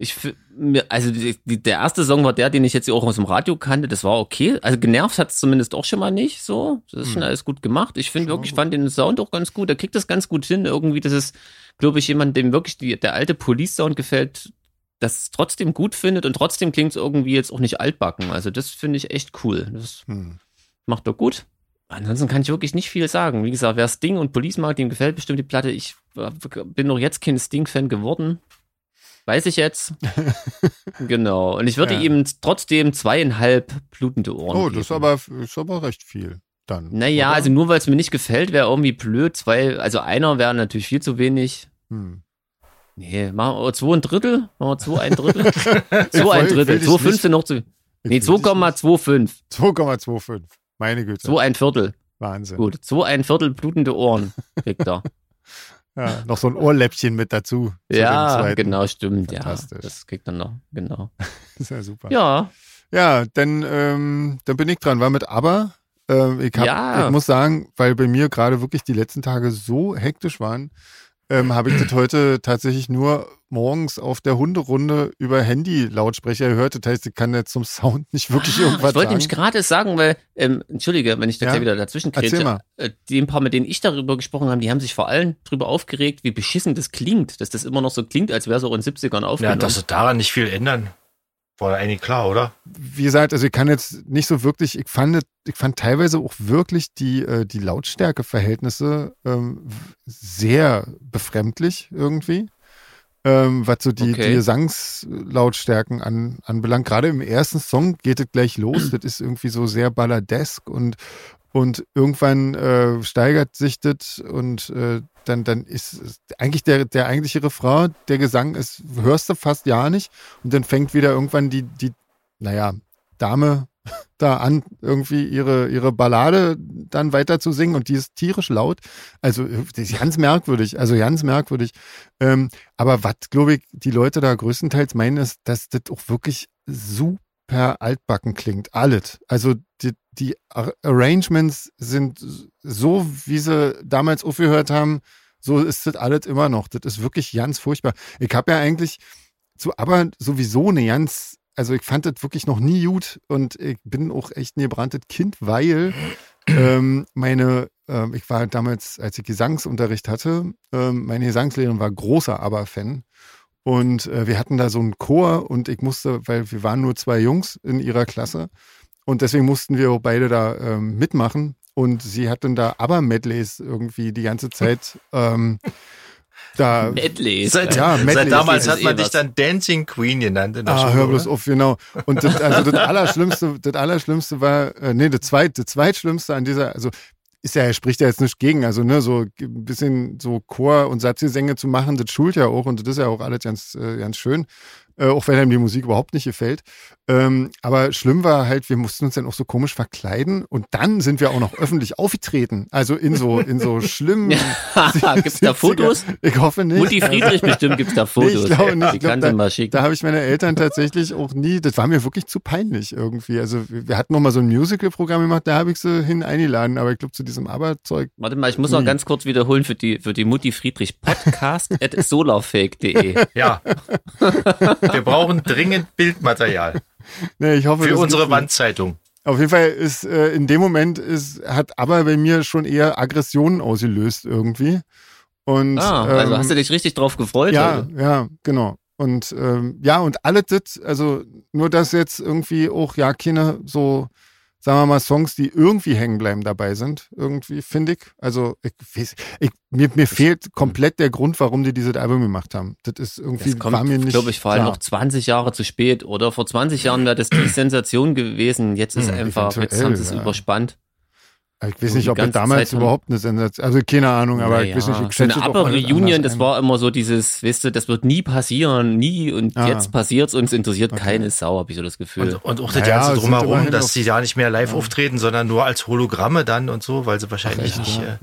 Ich, mir- also die, die, der erste Song war der, den ich jetzt auch aus dem Radio kannte. Das war okay. Also genervt hat es zumindest auch schon mal nicht. So, das ist schon Hm. alles gut gemacht. Ich finde Schon wirklich, gut. fand den Sound auch ganz gut. Er kriegt das ganz gut hin. Irgendwie, das ist, glaube ich, jemand, dem wirklich die, der alte Police-Sound gefällt, das trotzdem gut findet und trotzdem klingt es irgendwie jetzt auch nicht altbacken. Also das finde ich echt cool. Das Hm. macht er gut. Ansonsten kann ich wirklich nicht viel sagen. Wie gesagt, wer Sting und Police mag, dem gefällt bestimmt die Platte. Ich äh, bin noch jetzt kein Sting-Fan geworden. Weiß ich jetzt. genau. Und ich würde Ja. ihm trotzdem zweieinhalb blutende Ohren Oh, geben. das ist aber, ist aber recht viel dann. Naja, oder? also nur weil es mir nicht gefällt, wäre irgendwie blöd. Zwei, also einer wäre natürlich viel zu wenig. Hm. Nee, machen wir zwei ein Drittel? Machen wir zwei ein Drittel? Zwei ein Drittel. dich Zwei nicht- Fünfte noch zu. Nee, will dich 2,25. 2,25. Meine Güte. Zwei ein Viertel. Wahnsinn. Gut. Zwei ein Viertel blutende Ohren kriegt er. Ja, noch so ein Ohrläppchen mit dazu. Ja, genau, stimmt. Ja, Fantastisch. das kriegt er noch. Genau. Ist ja super. Ja, Ja, dann, ähm, dann bin ich dran. War mit Aber. Ähm, ich, hab, Ja. ich muss sagen, weil bei mir gerade wirklich die letzten Tage so hektisch waren, ähm, habe ich das heute tatsächlich nur morgens auf der Hunderunde über Handy-Lautsprecher gehört. Das heißt, ich kann jetzt zum Sound nicht wirklich irgendwas Ah, ich wollte sagen. nämlich gerade sagen, weil, ähm, entschuldige, wenn ich da Ja? wieder dazwischen mal. äh, die ein paar, mit denen ich darüber gesprochen habe, die haben sich vor allem darüber aufgeregt, wie beschissen das klingt, dass das immer noch so klingt, als wäre es auch in den 70ern Ja, aufgenommen. dass sie daran nicht viel ändern. War eigentlich klar, oder? wie gesagt, also ich kann jetzt nicht so wirklich, ich fand, ich fand teilweise auch wirklich die, äh, die Lautstärkeverhältnisse ähm, sehr befremdlich irgendwie. Ähm, was so die, Okay. die Gesangslautstärken an, anbelangt. Gerade im ersten Song geht es gleich los. das ist irgendwie so sehr balladesk und, und irgendwann äh, steigert sich das und äh, dann, dann ist eigentlich der, der eigentliche Refrain, der Gesang ist, hörst du fast ja nicht und dann fängt wieder irgendwann die, die, naja, Dame da an, irgendwie ihre, ihre Ballade dann weiter zu singen und die ist tierisch laut. Also das ist ganz merkwürdig, also ganz merkwürdig. Ähm, aber was, glaube ich, die Leute da größtenteils meinen, ist, dass das auch wirklich super altbacken klingt. Alles. Also die, die Ar- Arrangements sind so, wie sie damals aufgehört haben, so ist das alles immer noch. Das ist wirklich ganz furchtbar. Ich habe ja eigentlich zu aber sowieso eine ganz, also ich fand das wirklich noch nie gut und ich bin auch echt ein gebranntes Kind, weil ähm, meine, ähm, ich war damals, als ich Gesangsunterricht hatte, ähm, meine Gesangslehrerin war großer Aber-Fan. Und äh, wir hatten da so einen Chor und ich musste, weil wir waren nur zwei Jungs in ihrer Klasse und deswegen mussten wir auch beide da ähm, mitmachen. Und sie hat dann da Aber-Medleys irgendwie die ganze Zeit ähm, da. Medleys. Seit, Ja, Medley seit damals ist hat man eh dich was. dann Dancing Queen genannt in der Ah, Schule. hör bloß oder? auf, genau. Und das, also das Allerschlimmste, das Allerschlimmste war, äh, nee, das, zweit, das Zweitschlimmste an dieser, also ist ja, er spricht ja jetzt nicht gegen, also ne, so ein bisschen so Chor- und Satzgesänge zu machen, das schult ja auch und das ist ja auch alles ganz, äh, ganz schön. Äh, auch wenn einem die Musik überhaupt nicht gefällt. Ähm, aber schlimm war halt, wir mussten uns dann auch so komisch verkleiden und dann sind wir auch noch öffentlich aufgetreten. Also in so, in so schlimmen. gibt's da Fotos? Ich hoffe nicht. Mutti Friedrich bestimmt gibt's da Fotos. Nee, ich glaube nicht. Ich glaub, kann da, mal schicken. da habe ich meine Eltern tatsächlich auch nie, das war mir wirklich zu peinlich irgendwie. Also wir wir hatten noch mal so ein Musical-Programm gemacht, da habe ich sie hin eingeladen, aber ich glaube zu diesem Arbeitszeug. Warte mal, ich muss noch Nie. ganz kurz wiederholen für die, für die Mutti Friedrich Podcast at solarfake.de. Ja. Wir brauchen dringend Bildmaterial Nee, ich hoffe, für unsere. Wandzeitung. Auf jeden Fall ist äh, in dem Moment ist, hat aber bei mir schon eher Aggressionen ausgelöst irgendwie. Und Ah, also ähm, hast du dich richtig drauf gefreut? ja, oder? ja, genau. Und ähm, ja, und alles das, also nur dass jetzt irgendwie auch ja keine so, sagen wir mal, Songs, die irgendwie hängen bleiben dabei sind, irgendwie, finde ich. Also ich, weiß- ich, mir, mir fehlt komplett der Grund, warum die dieses Album gemacht haben. Das ist irgendwie, Das war mir kommt, nicht. glaube ich, vor allem klar. noch 20 Jahre zu spät, oder? Vor 20 Jahren wäre das die Sensation gewesen. Jetzt ist Hm, einfach, jetzt haben sie es ja. überspannt. Ich weiß so nicht, ob das damals Zeit überhaupt eine Sensation, also keine Ahnung, aber ich Naja, weiß nicht, ich so eine schätze auch alles Aber-Reunion, anders das war immer so dieses, weißt du, das wird nie passieren, nie und Ah. jetzt passiert's und es interessiert Okay. keine Sau, habe ich so das Gefühl. Und, und auch das Naja, Ganze drumherum, dass sie da nicht mehr live auftreten, sondern nur als Hologramme dann und so, weil sie wahrscheinlich echt, nicht. ja? Äh,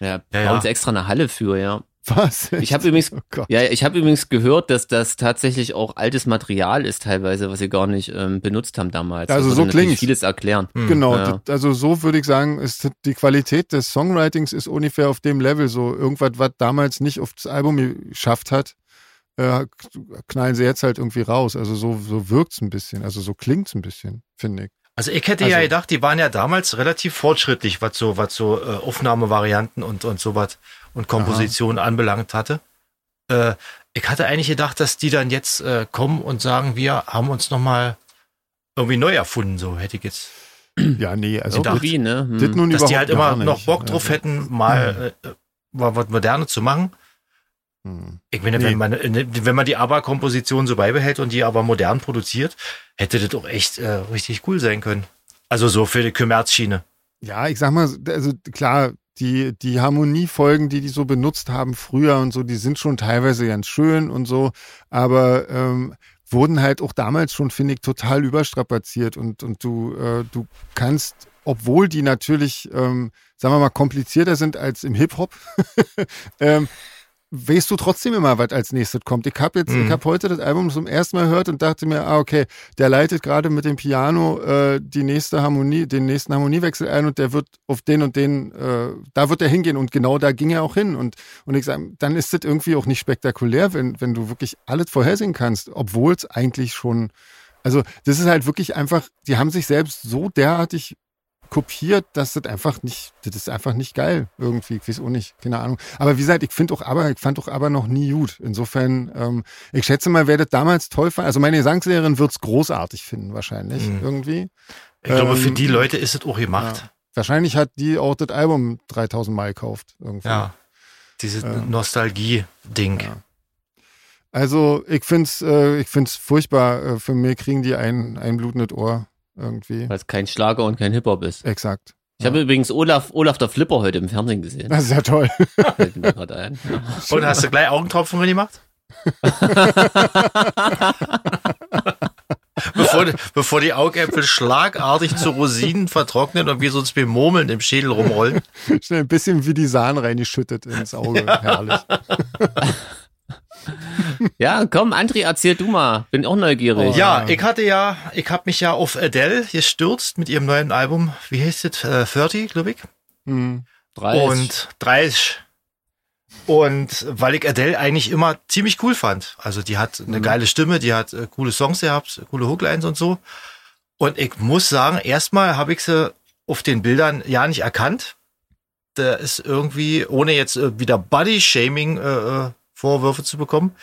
ja, Ja, bei ja. uns extra eine Halle für, ja. Was? Ich habe übrigens, Oh ja, ich habe übrigens gehört, dass das tatsächlich auch altes Material ist teilweise, was sie gar nicht ähm, benutzt haben damals. Also Das so klingt's. vieles erklären. hm. Genau, Ja. das, also so würde ich sagen, ist das- die Qualität des Songwritings ist ungefähr auf dem Level. So irgendwas, was damals nicht aufs Album geschafft hat, äh, knallen sie jetzt halt irgendwie raus. Also so, so wirkt's ein bisschen, also so klingt's ein bisschen, finde ich. Also ich hätte ja Also- gedacht, die waren ja damals relativ fortschrittlich, was so, was so äh, Aufnahmevarianten und, und sowas und Komposition anbelangt hatte. Äh, ich hatte eigentlich gedacht, dass die dann jetzt äh, kommen und sagen, wir haben uns nochmal irgendwie neu erfunden, so hätte ich jetzt. Ja, nee, also das, Irgendwie, ne? Hm. das nun Dass die halt immer noch Bock drauf Also, hätten, mal äh, mal was Modernes zu machen. hm. Ich meine, Nee. wenn man, äh, wenn man die ABBA-Komposition so beibehält und die aber modern produziert, hätte das auch echt äh, richtig cool sein können. Also so für die Kommerzschiene. Ja, ich sag mal, also klar, die, die Harmoniefolgen, die die so benutzt haben früher und so, die sind schon teilweise ganz schön und so, aber ähm, wurden halt auch damals schon, finde ich, total überstrapaziert. Und, und du, äh, du kannst, obwohl die natürlich, ähm, sagen wir mal, komplizierter sind als im Hip-Hop, ähm, weißt du trotzdem immer, was als nächstes kommt. Ich habe jetzt, Mhm. ich habe heute das Album zum ersten Mal gehört und dachte mir, ah, okay, der leitet gerade mit dem Piano äh, die nächste Harmonie, den nächsten Harmoniewechsel ein und der wird auf den und den, äh, da wird er hingehen und genau da ging er auch hin. Und, und ich sage, dann ist das irgendwie auch nicht spektakulär, wenn, wenn du wirklich alles vorhersehen kannst, obwohl es eigentlich schon, also das ist halt wirklich einfach, die haben sich selbst so derartig kopiert, das einfach nicht, das ist einfach nicht geil irgendwie, ich weiß auch nicht, keine Ahnung. Aber wie gesagt, ich finde auch aber, ich fand auch aber noch nie gut. Insofern, ähm, ich schätze mal, wer das damals toll fand, also meine Gesangslehrerin wird's großartig finden wahrscheinlich Mhm. irgendwie. Ich glaube, für Ähm, die Leute ist es auch gemacht. Ja. Wahrscheinlich hat die auch das Album 3000 Mal gekauft irgendwie. Ja. Dieses Ja. Nostalgie-Ding. Ja. Also ich find's, äh, ich find's furchtbar. Äh, für mich kriegen die ein, ein blutendes Ohr irgendwie. Weil es kein Schlager und kein Hip-Hop ist. Exakt. Ich habe übrigens Olaf, Olaf der Flipper heute im Fernsehen gesehen. Das ist ja toll. Fällt mir gerade ein. Ja. Und hast du gleich Augentropfen gemacht? bevor, die- bevor die Augäpfel schlagartig zu Rosinen vertrocknen und wir sonst bemurmeln im Schädel rumrollen. Schnell ein bisschen wie die Sahne reingeschüttet ins Auge. Herrlich. ja, komm, André, erzähl du mal. Bin auch neugierig. Oh, Ja, ich hatte ja, ich habe mich ja auf Adele gestürzt mit ihrem neuen Album. Wie heißt es? Äh, 30, glaube ich. Hm. 30. Und 30. Und weil ich Adele eigentlich immer ziemlich cool fand. Also die hat eine Mhm. geile Stimme, die hat äh, coole Songs gehabt, coole Hooklines und so. Und ich muss sagen, erstmal habe ich sie auf den Bildern ja nicht erkannt. Da ist irgendwie, ohne jetzt äh, wieder Body-Shaming äh, äh, Vorwürfe zu bekommen,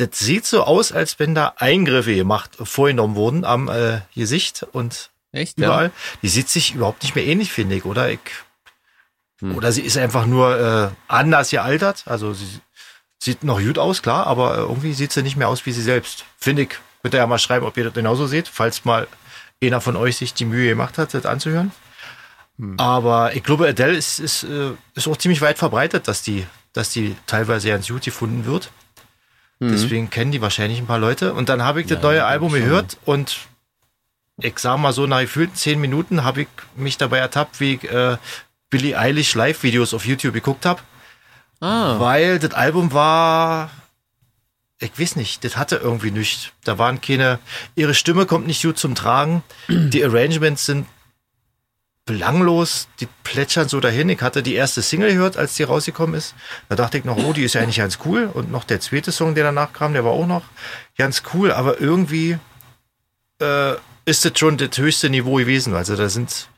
das sieht so aus, als wenn da Eingriffe gemacht, vorgenommen wurden am äh, Gesicht und Echt? überall. Ja. Die sieht sich überhaupt nicht mehr ähnlich, finde ich, oder? Ich, Hm. Oder sie ist einfach nur äh, anders gealtert. Also sie sieht noch gut aus, klar, aber äh, irgendwie sieht sie nicht mehr aus wie sie selbst. Finde ich. Könnt ihr ja mal schreiben, ob ihr das genauso seht, falls mal einer von euch sich die Mühe gemacht hat, das anzuhören. Hm. Aber ich glaube, Adele ist, ist, äh, ist auch ziemlich weit verbreitet, dass die, dass die teilweise ganz gut gefunden wird. Mhm. Deswegen kennen die wahrscheinlich ein paar Leute. Und dann habe ich das Ja, neue ja, Album gehört und ich sag mal so, nach gefühlten zehn Minuten habe ich mich dabei ertappt, wie ich äh, Billie Eilish Live-Videos auf YouTube geguckt habe. Ah, Weil das Album war, ich weiß nicht, das hatte irgendwie nichts. Da waren keine, ihre Stimme kommt nicht gut zum Tragen. Die Arrangements sind belanglos, die plätschern so dahin. Ich hatte die erste Single gehört, als die rausgekommen ist. Da dachte ich noch, oh, die ist ja eigentlich ganz cool. Und noch der zweite Song, der danach kam, der war auch noch ganz cool. Aber irgendwie äh, ist das schon das höchste Niveau gewesen. Also da sind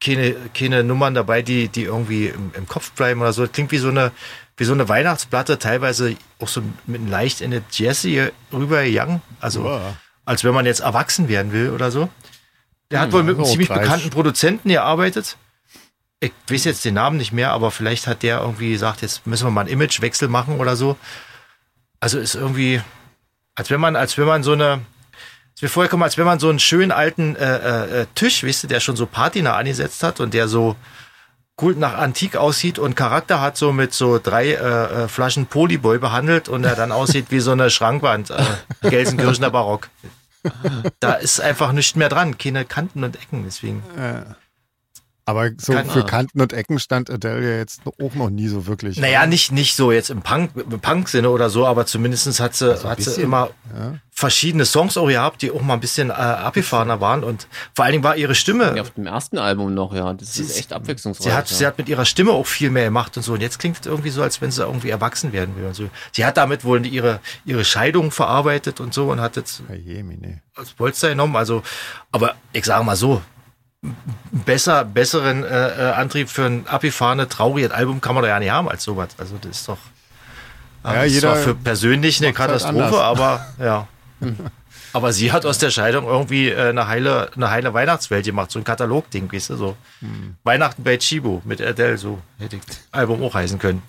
keine, keine Nummern dabei, die, die irgendwie im, im Kopf bleiben oder so. Das klingt wie so eine, wie so eine Weihnachtsplatte, teilweise auch so mit einem leicht in eine Jazzy rübergegangen. Also, Boah. als wenn man jetzt erwachsen werden will oder so. Der hat wohl mit einem oh, ziemlich bekannten Produzenten gearbeitet. Ich weiß jetzt den Namen nicht mehr, aber vielleicht hat der irgendwie gesagt, jetzt müssen wir mal einen Imagewechsel machen oder so. Also ist irgendwie, als wenn man, als wenn man so eine, es mir vorgekommen, als wenn man so einen schönen alten äh, äh, Tisch, wisst ihr, der schon so Patina angesetzt hat und der so cool nach Antik aussieht und Charakter hat, so mit so drei äh, äh, Flaschen Polyboy behandelt und er dann aussieht wie so eine Schrankwand, äh, Gelsenkirchener Barock. Da ist einfach nichts mehr dran, keine Kanten und Ecken, deswegen. Aber so Keine für Ahnung. Kanten und Ecken stand Adele ja jetzt auch noch nie so wirklich. Naja, nicht, nicht so jetzt im Punk, Punk-Sinne oder so, aber zumindest hat sie, ein hat sie bisschen, immer ja. verschiedene Songs auch gehabt, die auch mal ein bisschen äh, abgefahrener waren und vor allen Dingen war ihre Stimme, ja, auf dem ersten Album noch, ja. Das ist echt abwechslungsreich. sie hat, ja. sie hat mit ihrer Stimme auch viel mehr gemacht und so und jetzt klingt es irgendwie so, als wenn sie irgendwie erwachsen werden will und so. Sie hat damit wohl ihre, ihre Scheidung verarbeitet und so und hat jetzt Ja, je, Mine. als Polster genommen, also, aber ich sage mal so, besser, besseren äh, äh, Antrieb für ein abgefahrene, trauriges Album kann man doch ja nicht haben als sowas. Also das ist doch Ja, das ist jeder zwar für persönlich eine halt Katastrophe, anders. aber ja. aber sie hat aus der Scheidung irgendwie äh, eine heile, eine heile Weihnachtswelt gemacht, so ein Katalogding, weißt du, so. Hm. Weihnachten bei Chibo mit Adele, so hätte ich das Album auch heißen können.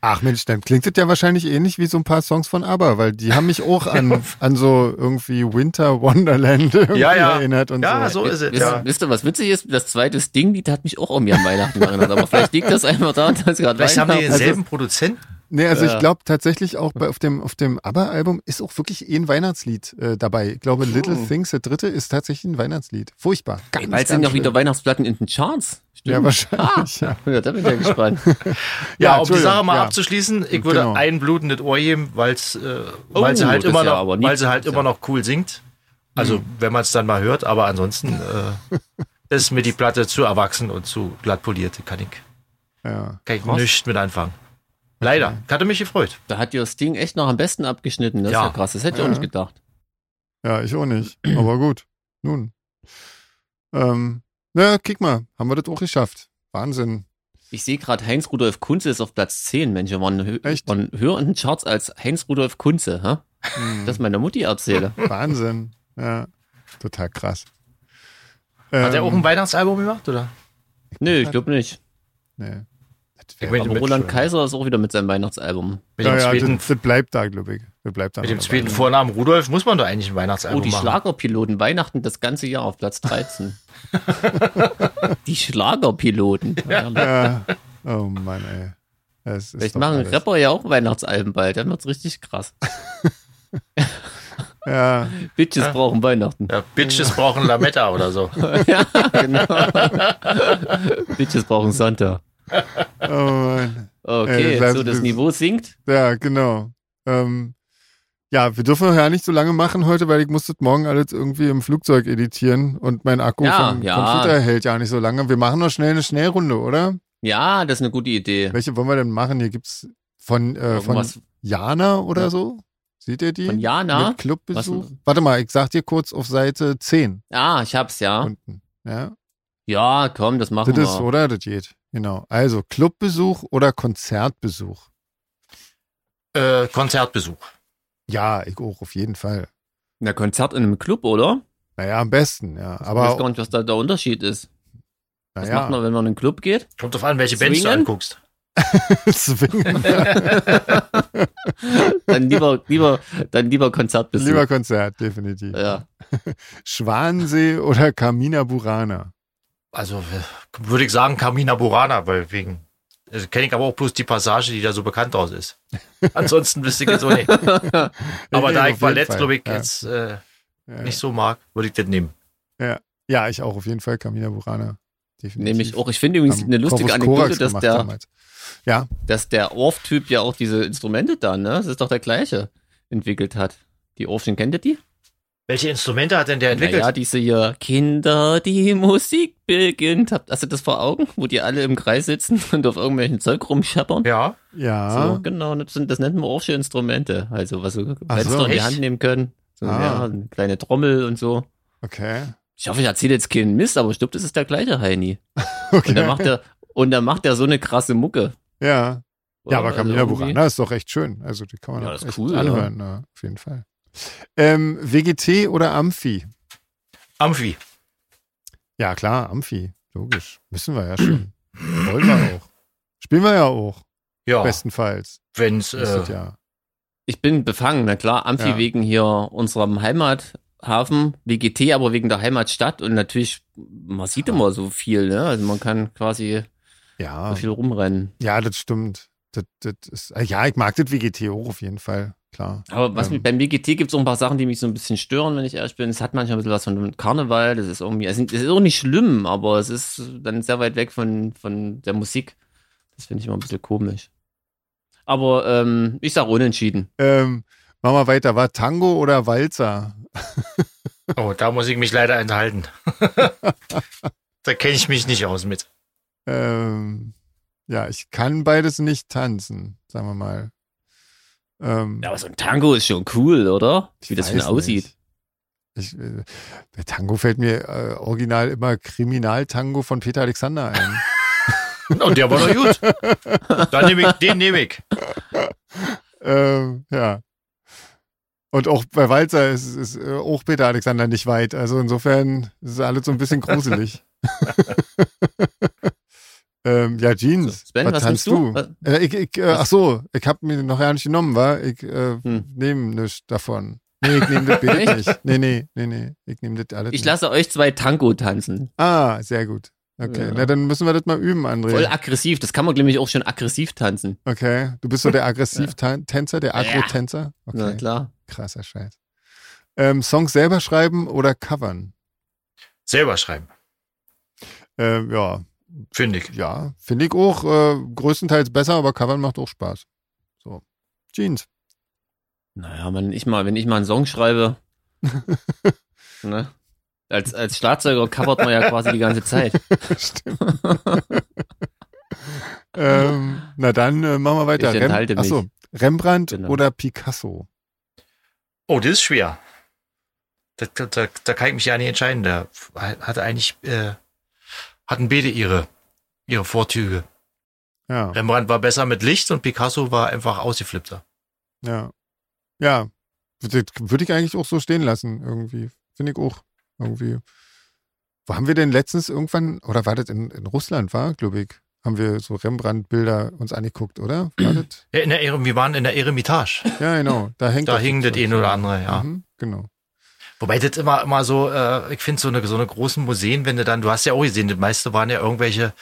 Ach Mensch, dann klingt das ja wahrscheinlich ähnlich wie so ein paar Songs von ABBA, weil die haben mich auch an, an so irgendwie Winter Wonderland irgendwie Ja, ja. erinnert und Ja, so. so ist es, Wisst, ja. wisst ihr, was witzig ist? Das zweite Sting-Lied hat mich auch irgendwie an Weihnachten erinnert. Aber vielleicht liegt das einfach daran, dass gerade Vielleicht haben die Weihnachten denselben Produzenten. Nee, also ich Ja. glaube tatsächlich auch bei, auf dem, auf dem ABBA-Album ist auch wirklich eh ein Weihnachtslied äh, dabei. Ich glaube, Little Things, der dritte, ist tatsächlich ein Weihnachtslied. Furchtbar. Ganz, Bald sind ja wieder schlimm. Weihnachtsplatten in den Charts. Ja, wahrscheinlich. Ja. Ja, da bin ich ja gespannt. Ja, Ja, um die Sache mal ja. abzuschließen, ich würde Genau. ein blutendes Ohr geben, weil's, äh, weil sie Oh, halt immer noch, weil sie halt immer noch cool singt. Also Mhm. wenn man es dann mal hört, aber ansonsten äh, ist mir die Platte zu erwachsen und zu glatt poliert. Kann ich, Ja. kann ich nichts mit anfangen. Leider. Hatte mich gefreut. Da hat ihr Sting echt noch am besten abgeschnitten. Das Ja. ist ja krass. Das hätte ich auch Ja. nicht gedacht. ja, ich auch nicht. Aber gut. Nun. Ähm, na, kick mal. Haben wir das auch geschafft. Wahnsinn. Ich sehe gerade, Heinz Rudolf Kunze ist auf Platz 10. Mensch, wir waren, hö Echt? waren höher in den Charts als Heinz Rudolf Kunze. Hä? Hm, Das meiner Mutti erzähle. Wahnsinn. Ja. Total krass. Hat er auch Ähm, ein Weihnachtsalbum gemacht, oder? Nö, ich glaube nicht. Nee. Ich wär- mein, Aber mit- Roland Kaiser ist auch wieder mit seinem Weihnachtsalbum. Mit ja, dem ja, zweiten, das, das bleibt da, glaube ich. Das bleibt da mit dem dabei. zweiten Vornamen Rudolf muss man doch eigentlich ein Oh, Weihnachtsalbum die machen. Schlagerpiloten. Weihnachten das ganze Jahr auf Platz 13. die Schlagerpiloten. Ja. Ja. Oh Mann, ey. Das Vielleicht machen alles. Rapper ja auch Weihnachtsalben bald. Dann wird's richtig krass. Ja, Bitches brauchen Weihnachten. Ja, Bitches brauchen Lametta oder so. ja, genau. Bitches brauchen Santa. Oh Mann. Okay, Äh, das- so das Niveau sinkt. Ja, genau. Ähm, ja, wir dürfen ja nicht so lange machen heute, weil ich muss das morgen alles irgendwie im Flugzeug editieren und mein Akku Ja, vom ja. Computer hält ja nicht so lange. Wir machen noch schnell eine Schnellrunde, oder? Ja, das ist eine gute Idee. Welche wollen wir denn machen? Hier gibt's von, äh, von Jana oder Ja. so. Seht ihr die? von Jana. Mit Clubbesuch. Was- Warte mal, ich sag dir kurz auf Seite 10 Ah, ich hab's ja. unten. Ja, Ja, komm, das machen das ist, wir. oder? Das geht. Genau. Also Clubbesuch oder Konzertbesuch? Äh, Konzertbesuch. Ja, ich auch, auf jeden Fall. Na, Konzert in einem Club, oder? Naja, am besten, ja. ich weiß Aber, gar nicht, was da der Unterschied ist. Was naja, macht man, wenn man in einen Club geht? Kommt drauf an, welche Bands du Swingen? anguckst. Swingen. Dann lieber, lieber, dann lieber Konzertbesuch. Lieber Konzert, definitiv. ja. Schwansee oder Camina Burana? Also äh, würde ich sagen Carmina Burana, weil wegen Also kenne ich aber auch bloß die Passage, die da so bekannt aus ist. Ansonsten wüsste ich jetzt auch nicht. aber nee, da ich Ballett, glaube ich, Ja. jetzt äh, Ja, nicht so mag, würde ich das nehmen. ja. ja, ich auch auf jeden Fall Camina Burana. Definitiv. Nämlich auch, ich finde übrigens eine lustige Anekdote, dass der, damals. Ja, dass der Orff-Typ ja auch diese Instrumente da, ne? Das ist doch der gleiche, entwickelt hat. Die Orffchen, kennt ihr die? Welche Instrumente hat denn der entwickelt? Naja, diese hier Kinder, die Musik beginnt. Habt, hast du das vor Augen? Wo die alle im Kreis sitzen und auf irgendwelchen Zeug rumscheppern? ja. ja. So, genau, das, sind, das nennt man Orffsche Instrumente. Also, was so Ach Fenster so, in die? Hand nehmen können. So, Ah. ja, eine kleine Trommel und so. Okay. Ich hoffe, ich erzähle jetzt keinen Mist, aber ich glaube, das ist der gleiche Heini. okay. Und dann macht er, und dann macht er so eine krasse Mucke. ja. Ja, aber Also Camina irgendwie- Burana ist doch echt schön. Also die kann man Ja, auch das ist echt cool, anhören, ja. auf jeden Fall. Ähm, WGT oder Amphi? Amphi. Ja, klar, Amphi. Logisch. Müssen wir ja schon. Wollen wir auch. Spielen wir ja auch, Ja, bestenfalls. wenn's äh, Jahr. Ich bin befangen, na klar, Amphi Ja. wegen hier unserem Heimathafen, WGT aber wegen der Heimatstadt und natürlich, man sieht immer so viel, ne? Also man kann quasi Ja, so viel rumrennen. ja, das stimmt. Das, das ist, ja, ich mag das WGT auch auf jeden Fall, klar. Aber was Ähm. beim WGT gibt es auch ein paar Sachen, die mich so ein bisschen stören, wenn ich ehrlich bin. Es hat manchmal ein bisschen was von Karneval, das ist irgendwie, es ist auch nicht schlimm, aber es ist dann sehr weit weg von, von der Musik. Das finde ich immer ein bisschen komisch. Aber ähm, ich sag unentschieden. Ähm, machen wir weiter. War Tango oder Walzer? Oh, da muss ich mich leider enthalten. da kenne ich mich nicht aus mit. Ähm, ja, ich kann beides nicht tanzen, sagen wir mal. Ähm, Ja, aber so ein Tango ist schon cool, oder? Wie das denn aussieht. Ich, äh, der Tango fällt mir äh, original immer Kriminaltango von Peter Alexander ein. Und der war doch gut. Dann nehme ich, den nehme ich. ähm, ja. Und auch bei Walzer ist, ist äh, auch Peter Alexander nicht weit. Also insofern ist alles so ein bisschen gruselig. ähm, ja, Jeans. So, Sven, was tanzt nimmst du? Was- Äh, ich, ich, äh, ach so, ich habe mir noch ja nicht genommen, war? Ich äh, Hm. nehme nichts davon. Nee, ich nehme das Bild nicht. Nee, nee, nee, nee. Ich nehme das alles Ich nicht. lasse euch zwei Tango tanzen. Ah, sehr gut. Okay, Ja. na dann müssen wir das mal üben, Voll André. aggressiv. Das kann man nämlich auch schon aggressiv tanzen. Okay, du bist so der Aggressiv-Tänzer, der. Agro-Tänzer? Na Okay, klar. krasser Scheiß. Ähm, Songs selber schreiben oder covern? Selber schreiben, Ähm, ja, finde ich. ja, finde ich auch äh, größtenteils besser, aber covern macht auch Spaß. So, Jeans. Naja, wenn ich mal, wenn ich mal einen Song schreibe, ne? Als, als Schlagzeuger covert man ja quasi die ganze Zeit. Stimmt. ähm, na dann äh, machen wir weiter. Ich enthalte mich. Achso, Rembrandt Genau. oder Picasso? Oh, das ist schwer. Da, da, da, kann ich mich ja nicht entscheiden. Da hatte eigentlich, äh, hatten beide ihre, ihre Vorzüge. Ja, Rembrandt war besser mit Licht und Picasso war einfach ausgeflippter. ja. Ja, würde würde ich eigentlich auch so stehen lassen, irgendwie. Finde ich auch. Irgendwie. Wo haben wir denn letztens irgendwann, oder war das in, in Russland, war, glaube ich, haben wir so Rembrandt-Bilder uns angeguckt, oder? War das? Ja, in der, wir waren in der Eremitage. Ja, genau. Da hängt Da das hing das ein oder andere, ja. Mhm, genau. Wobei das immer, immer so, äh, ich finde so eine, so eine großen Museen, wenn du dann, du hast ja auch gesehen, das meiste waren ja irgendwelche,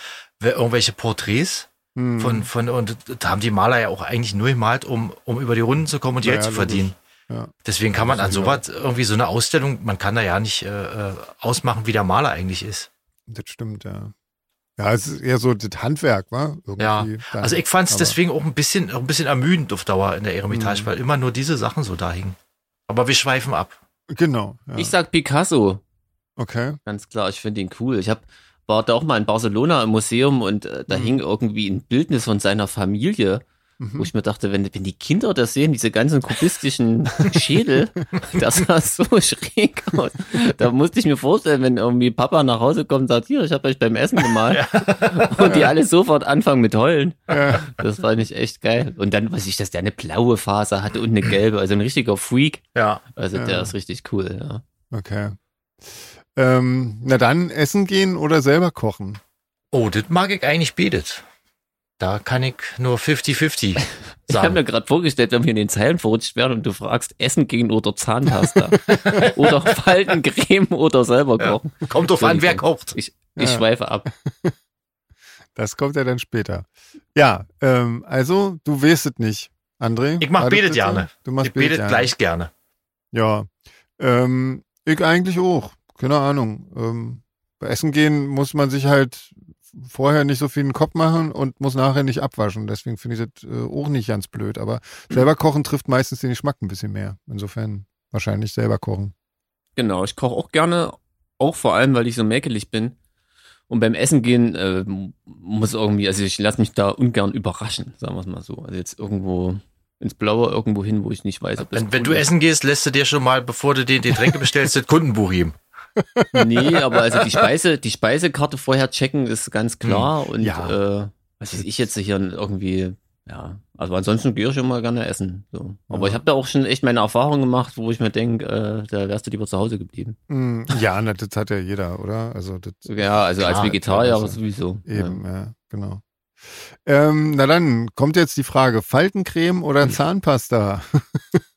irgendwelche Porträts Hm. von, von, und da haben die Maler ja auch eigentlich nur gemalt, um, um über die Runden zu kommen und Geld ja, zu verdienen. Ja. Deswegen kann man an sowas irgendwie so eine Ausstellung, man kann da ja nicht äh, äh, ausmachen, wie der Maler eigentlich ist. Das stimmt, ja. Ja, es ist eher so das Handwerk, war. Ja. Also ich fand es deswegen auch ein bisschen, auch ein bisschen ermüdend auf Dauer in der Eremitage, Mhm. weil immer nur diese Sachen so da hingen. Aber wir schweifen ab. Genau. Ja. Ich sag Picasso. okay. Ganz klar, ich finde ihn cool. Ich hab, war da auch mal in Barcelona im Museum und äh, da Mhm. hing irgendwie ein Bildnis von seiner Familie, wo Mhm. ich mir dachte, wenn, wenn die Kinder das sehen, diese ganzen kubistischen Schädel, das sah so schräg aus. Da musste ich mir vorstellen, wenn irgendwie Papa nach Hause kommt und sagt, hier, ich habe euch beim Essen gemalt und die alle sofort anfangen mit heulen. Ja. Das fand ich echt geil. Und dann weiß ich, dass der eine blaue Faser hatte und eine gelbe, also ein richtiger Freak. Ja. Also Ja. der ist richtig cool, ja. Okay. Ähm, na dann essen gehen oder selber kochen. Oh, das mag ich eigentlich betet. Da kann ich nur 50-50 Ich habe mir sagen. gerade vorgestellt, wenn wir in den Zeilen verrutscht werden und du fragst, Essen gehen oder Zahnpasta. oder Faltencreme oder selber Ja. kochen. Kommt drauf an, wer kocht. Ich, ich Ja. schweife ab. Das kommt ja dann später. Ja, ähm, also du weißt es nicht, André. Ich mach betet gerne. Du machst Ich bete betet gerne. gleich gerne. Ja, ähm, ich eigentlich auch. Keine Ahnung. Ähm, bei Essen gehen muss man sich halt vorher nicht so viel in den Kopf machen und muss nachher nicht abwaschen. Deswegen finde ich das äh, auch nicht ganz blöd. Aber selber kochen trifft meistens den Geschmack ein bisschen mehr. Insofern wahrscheinlich selber kochen. Genau, ich koche auch gerne, auch vor allem, weil ich so mäkelig bin. Und beim Essen gehen äh, muss irgendwie, also ich lasse mich da ungern überraschen, sagen wir es mal so. Also jetzt irgendwo ins Blaue, irgendwo hin, wo ich nicht weiß, ob das Wenn, wenn du essen gehst, lässt du dir schon mal, bevor du den, die Getränke bestellst, das Kundenbuch geben. Nee, aber also die Speise, die Speisekarte vorher checken ist ganz klar und Ja. äh, was weiß ich jetzt hier irgendwie, ja, also ansonsten gehe ich schon mal gerne essen. So. Aber Ja. ich habe da auch schon echt meine Erfahrungen gemacht, wo ich mir denke, äh, da wärst du lieber zu Hause geblieben. Mm, ja, das hat ja jeder, oder? Also das Ja, also als Klar, Vegetarier klar, das- sowieso. eben, ja, genau. Ähm, na dann kommt jetzt die Frage: Faltencreme oder Zahnpasta?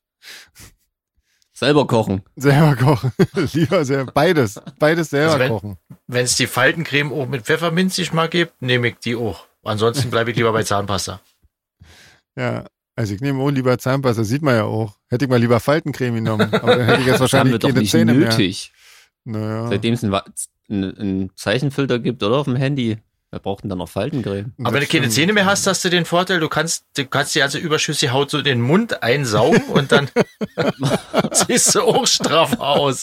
Selber kochen. selber kochen. Lieber sehr, beides. Beides selber Also wenn- kochen. Wenn es die Faltencreme auch mit Pfefferminzgeschmack gibt, nehme ich die auch. Ansonsten bleibe ich lieber bei Zahnpasta. Ja, also ich nehme auch lieber Zahnpasta, sieht man ja auch. Hätte ich mal lieber Faltencreme genommen, aber dann hätte ich jetzt wahrscheinlich doch keine nicht Zähne nötig. mehr. Naja. Seitdem es einen, einen Zeichenfilter gibt, oder auf dem Handy. Wer braucht denn dann noch Faltencreme? Aber wenn du keine Zähne mehr hast, hast du den Vorteil, du kannst, du kannst die ganze überschüssige Haut so in den Mund einsaugen und dann siehst du auch straff aus.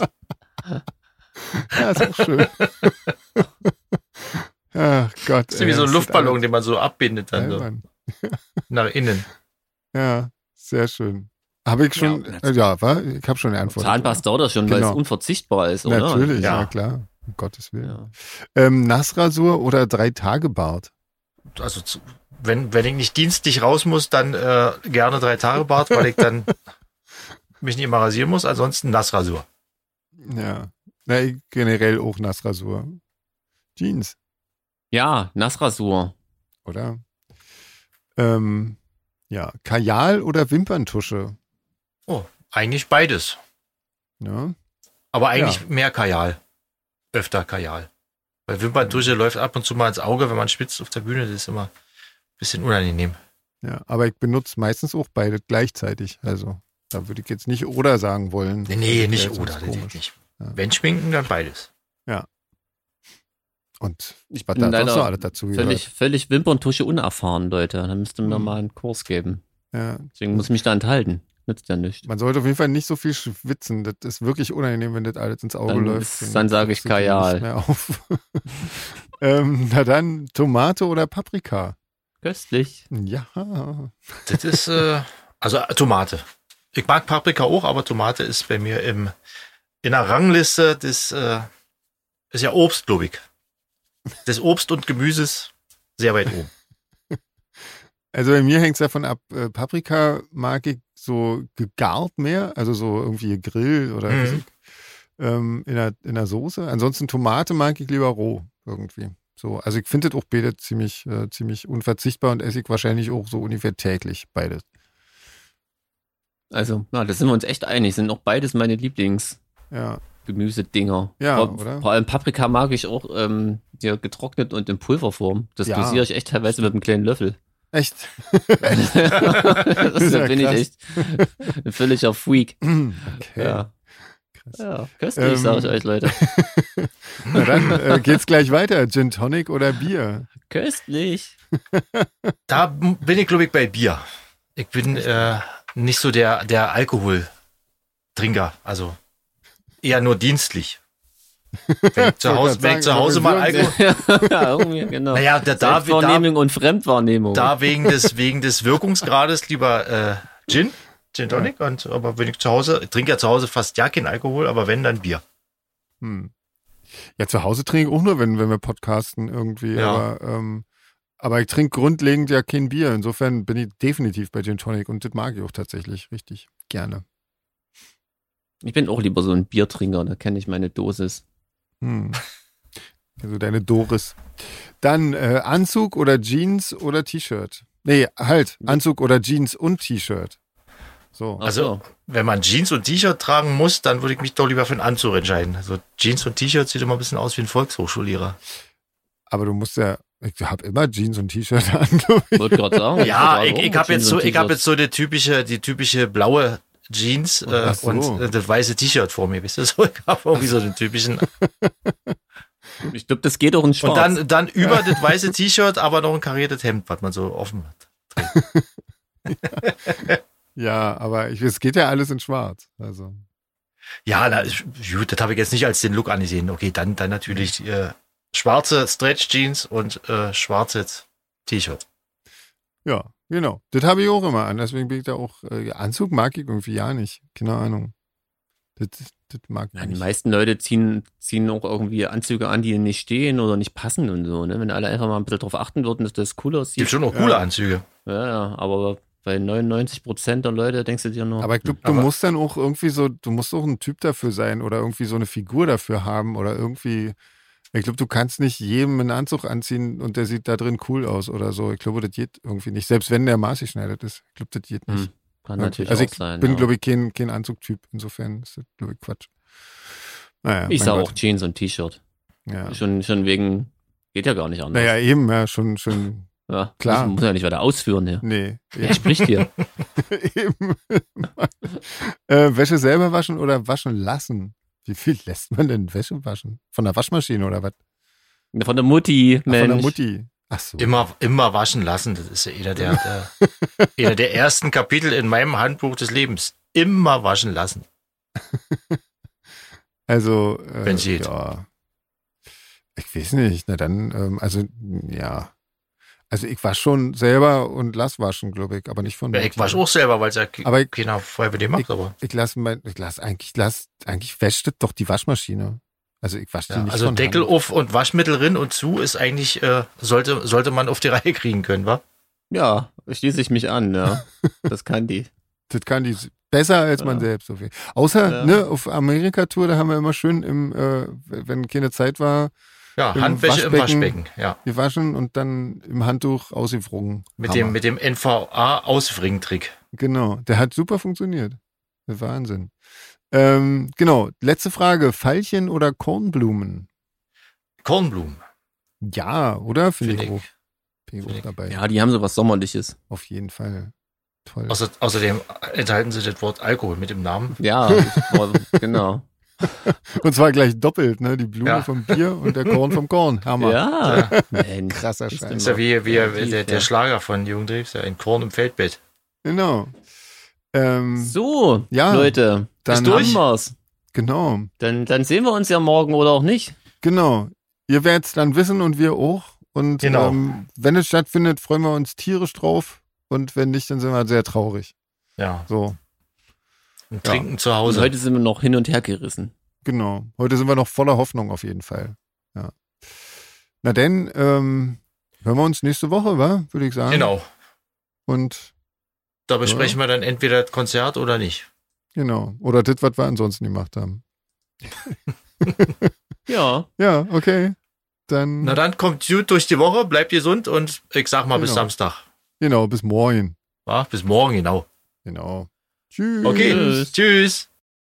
Ja, ist auch schön. Ach Gott. Das ist wie so ein Luftballon, den man so abbindet dann so nach innen. Ja, sehr schön. Habe ich schon, Ja, äh, ja, war, ich habe schon eine Antwort. Zahnpasta oder schon, weil es Genau. unverzichtbar ist, oder? Natürlich, ja, Ja. klar. Um Gottes Willen. Ja. Ähm, Nassrasur oder Drei-Tage-Bart? Also zu, wenn, wenn ich nicht dienstlich raus muss, dann äh, gerne drei Tage Bart, weil ich dann mich nicht immer rasieren muss. Ansonsten Nassrasur. Ja. Na, ich generell auch Nassrasur. Jeans, ja, Nassrasur. oder? Ähm, ja, Kajal oder Wimperntusche? Oh, eigentlich beides. Ja. Aber eigentlich Ja. mehr Kajal. Öfter Kajal. Weil Wimperntusche läuft ab und zu mal ins Auge, wenn man spitzt auf der Bühne. Das ist immer ein bisschen unangenehm. Ja, aber ich benutze meistens auch beide gleichzeitig. Also, da würde ich jetzt nicht oder sagen wollen. Nee, nee, nicht oder. nicht. Ja. Wenn schminken, dann beides. Und Ich bin da doch leider so alles dazu völlig, völlig Wimperntusche unerfahren, Leute. Da müsste mir Hm. mal einen Kurs geben. Ja, Deswegen muss ich mich da enthalten. Nützt ja nichts. man sollte auf jeden Fall nicht so viel schwitzen. Das ist wirklich unangenehm, wenn das alles ins Auge Dann läuft. ist- dann sage ich Kajal. nicht Mehr auf. ähm, na dann, Tomate oder Paprika? Köstlich. Ja. Das ist, äh, also äh, Tomate. Ich mag Paprika auch, aber Tomate ist bei mir im, in der Rangliste des, äh, ist ja Obst, glaube ich. Des Obst und Gemüses sehr weit oben. Also bei mir hängt es davon ab, äh, Paprika mag ich so gegart mehr, also so irgendwie gegrillt oder Mhm. ich, ähm, in, der, in der Soße. Ansonsten Tomate mag ich lieber roh irgendwie. So, also ich finde das auch beide ziemlich, äh, ziemlich unverzichtbar und esse ich wahrscheinlich auch so ungefähr täglich beides. Also, na, da sind wir uns echt einig. Sind auch beides meine Lieblingsgemüsedinger. Ja. Ja, vor, oder? vor allem Paprika mag ich auch ähm, hier getrocknet und in Pulverform. Das Ja. dosiere ich echt teilweise mit einem kleinen Löffel. Echt? das, ja bin ich krass. echt ein völliger Freak. Okay. Ja. Krass. Ja, köstlich, Ähm, sage ich euch, Leute. Na dann äh, geht's gleich weiter. Gin Tonic oder Bier? Köstlich. Da bin ich, glaube ich, bei Bier. Ich bin äh, nicht so der, der Alkoholtrinker. Also eher nur dienstlich. Wenn ich zu Hause, wenn ich zu sagen, Hause mal Alkohol. ja, irgendwie, genau. Naja, da, da, da, Selbstwahrnehmung und Fremdwahrnehmung. da wegen des, wegen des Wirkungsgrades lieber äh, Gin, Gin Tonic. Und, aber wenn ich zu Hause, ich trinke ja zu Hause fast ja kein Alkohol, aber wenn, dann Bier. Hm. Ja, zu Hause trinke ich auch nur, wenn, wenn wir podcasten irgendwie. Ja. Aber, ähm, aber ich trinke grundlegend ja kein Bier. Insofern bin ich definitiv bei Gin Tonic und das mag ich auch tatsächlich richtig gerne. Ich bin auch lieber so ein Biertrinker, da kenne ich meine Dosis. Hm. Also deine Doris. Dann äh, Anzug oder Jeans oder T-Shirt? Nee, halt, Anzug oder Jeans und T-Shirt. So. Also, so. wenn man Jeans und T-Shirt tragen muss, dann würde ich mich doch lieber für einen Anzug entscheiden. Also Jeans und T-Shirt sieht immer ein bisschen aus wie ein Volkshochschullehrer. Aber du musst ja, Ich habe immer Jeans und T-Shirt an. Wollte gerade sagen. Ja, ich, ich habe jetzt so, ich habe jetzt so die typische, die typische blaue Jeans äh, so. und äh, das weiße T-Shirt vor mir, wisst ihr so? Ich habe irgendwie so den typischen. Ich glaube, das geht auch in schwarz. Und dann, dann über das weiße T-Shirt aber noch ein kariertes Hemd, was man so offen hat. Ja, aber ich, es geht ja alles in schwarz. Also. Ja, na, gut, das habe ich jetzt nicht als den Look angesehen. Okay, dann, dann natürlich äh, schwarze Stretch Jeans und äh, schwarzes T-Shirt. Ja, genau. Das habe ich auch immer an. Deswegen bin ich da auch. Äh, Anzug mag ich irgendwie ja nicht. Keine Ahnung. Das, das mag ich Ja, die nicht. meisten Leute ziehen, ziehen auch irgendwie Anzüge an, die nicht stehen oder nicht passen und so, ne? Wenn alle einfach mal ein bisschen drauf achten würden, dass das cool Gibt aussieht. schon auch coole Ja. Anzüge. Ja, ja, aber bei 99 Prozent der Leute denkst du dir nur, Aber ich glaube, du musst dann auch irgendwie so, du musst auch ein Typ dafür sein oder irgendwie so eine Figur dafür haben oder irgendwie. Ich glaube, du kannst nicht jedem einen Anzug anziehen und der sieht da drin cool aus oder so. Ich glaube, das geht irgendwie nicht. Selbst wenn der maßgeschneidert ist. Ich glaube, das geht nicht. hm, kann natürlich also ich sein. bin, ja. glaube ich, kein, kein Anzugtyp. Insofern ist das, glaube ich, Quatsch. Naja, ich sag Gott. auch Jeans und T-Shirt. Ja. Schon, schon wegen, geht ja gar nicht anders. Naja, eben, ja, schon, schon, ja, klar. Muss, muss ja nicht weiter ausführen hier. nee. Wer spricht hier? eben. äh, Wäsche selber waschen oder waschen lassen? Wie viel lässt man denn Wäsche waschen? Von der Waschmaschine oder was? Von der Mutti, Ach, Mensch. von der Mutti. Ach so. Immer, immer waschen lassen. Das ist ja einer der, der, einer der ersten Kapitel in meinem Handbuch des Lebens. Immer waschen lassen. Also, äh, Wenn's geht. ja. Ich weiß nicht. Na dann, ähm, also, ja. Also, ich wasche schon selber und lass waschen, glaube ich, aber nicht von Ja, ich wasche auch selber, weil es ja Aber ich- keiner freiwillig macht. Aber Ich lasse mein, ich lasse eigentlich, lass, eigentlich wäscht das doch die Waschmaschine. Also, ich wasche die ja, nicht also von Deckel Hand. auf und Waschmittel rin und zu ist eigentlich, äh, sollte, sollte man auf die Reihe kriegen können, wa? Ja, schließe ich mich an, ja. Das kann die. Das kann die besser als man Ja. selbst. Auf jeden. Außer, Ja. ne, auf Amerika-Tour, da haben wir immer schön im, äh, wenn keine Zeit war, Ja, Im Handwäsche im Waschbecken. Waschbecken, ja. gewaschen und dann im Handtuch ausgefroren. Mit Hammer. dem, mit dem NVA-Auswringen-Trick. Genau, der hat super funktioniert. Wahnsinn. Ähm, genau, letzte Frage. Veilchen oder Kornblumen? Kornblumen, Ja, oder? Finde finde ich auch Find ich. dabei. Ja, die haben so was Sommerliches. Auf jeden Fall. Toll. Außer, außerdem enthalten sie das Wort Alkohol mit dem Namen. Ja, genau. Und zwar gleich doppelt, ne? Die Blume Ja. vom Bier und der Korn vom Korn. Hammer. Ja, Mensch. Krasser Scheiß. immer- ist ja wie, wie Ja, der, der ja. Schlager von ja, ein Korn im Feldbett. Genau. Ähm, So, Ja, Leute, dann haben wir's. Genau, Dann, dann sehen wir uns ja morgen oder auch nicht. genau. Ihr werdet es dann wissen und wir auch. Und Genau. ähm, wenn es stattfindet, freuen wir uns tierisch drauf. Und wenn nicht, dann sind wir sehr traurig. Ja, So, und trinken zu Und Hause. heute sind wir noch hin und her gerissen. genau. Heute sind wir noch voller Hoffnung auf jeden Fall. Ja. Na denn, ähm, hören wir uns nächste Woche, wa? Würde ich sagen. Genau. Und Da besprechen wir dann entweder das Konzert oder nicht. genau. Oder das, was wir ansonsten gemacht haben. Ja, Ja, okay. Dann, Na dann kommt gut durch die Woche, bleibt gesund und ich sag mal bis Genau. Samstag. genau, bis morgen. Ja, bis morgen, genau. Genau. Tschüss. Okay, Tschüss. tschüss.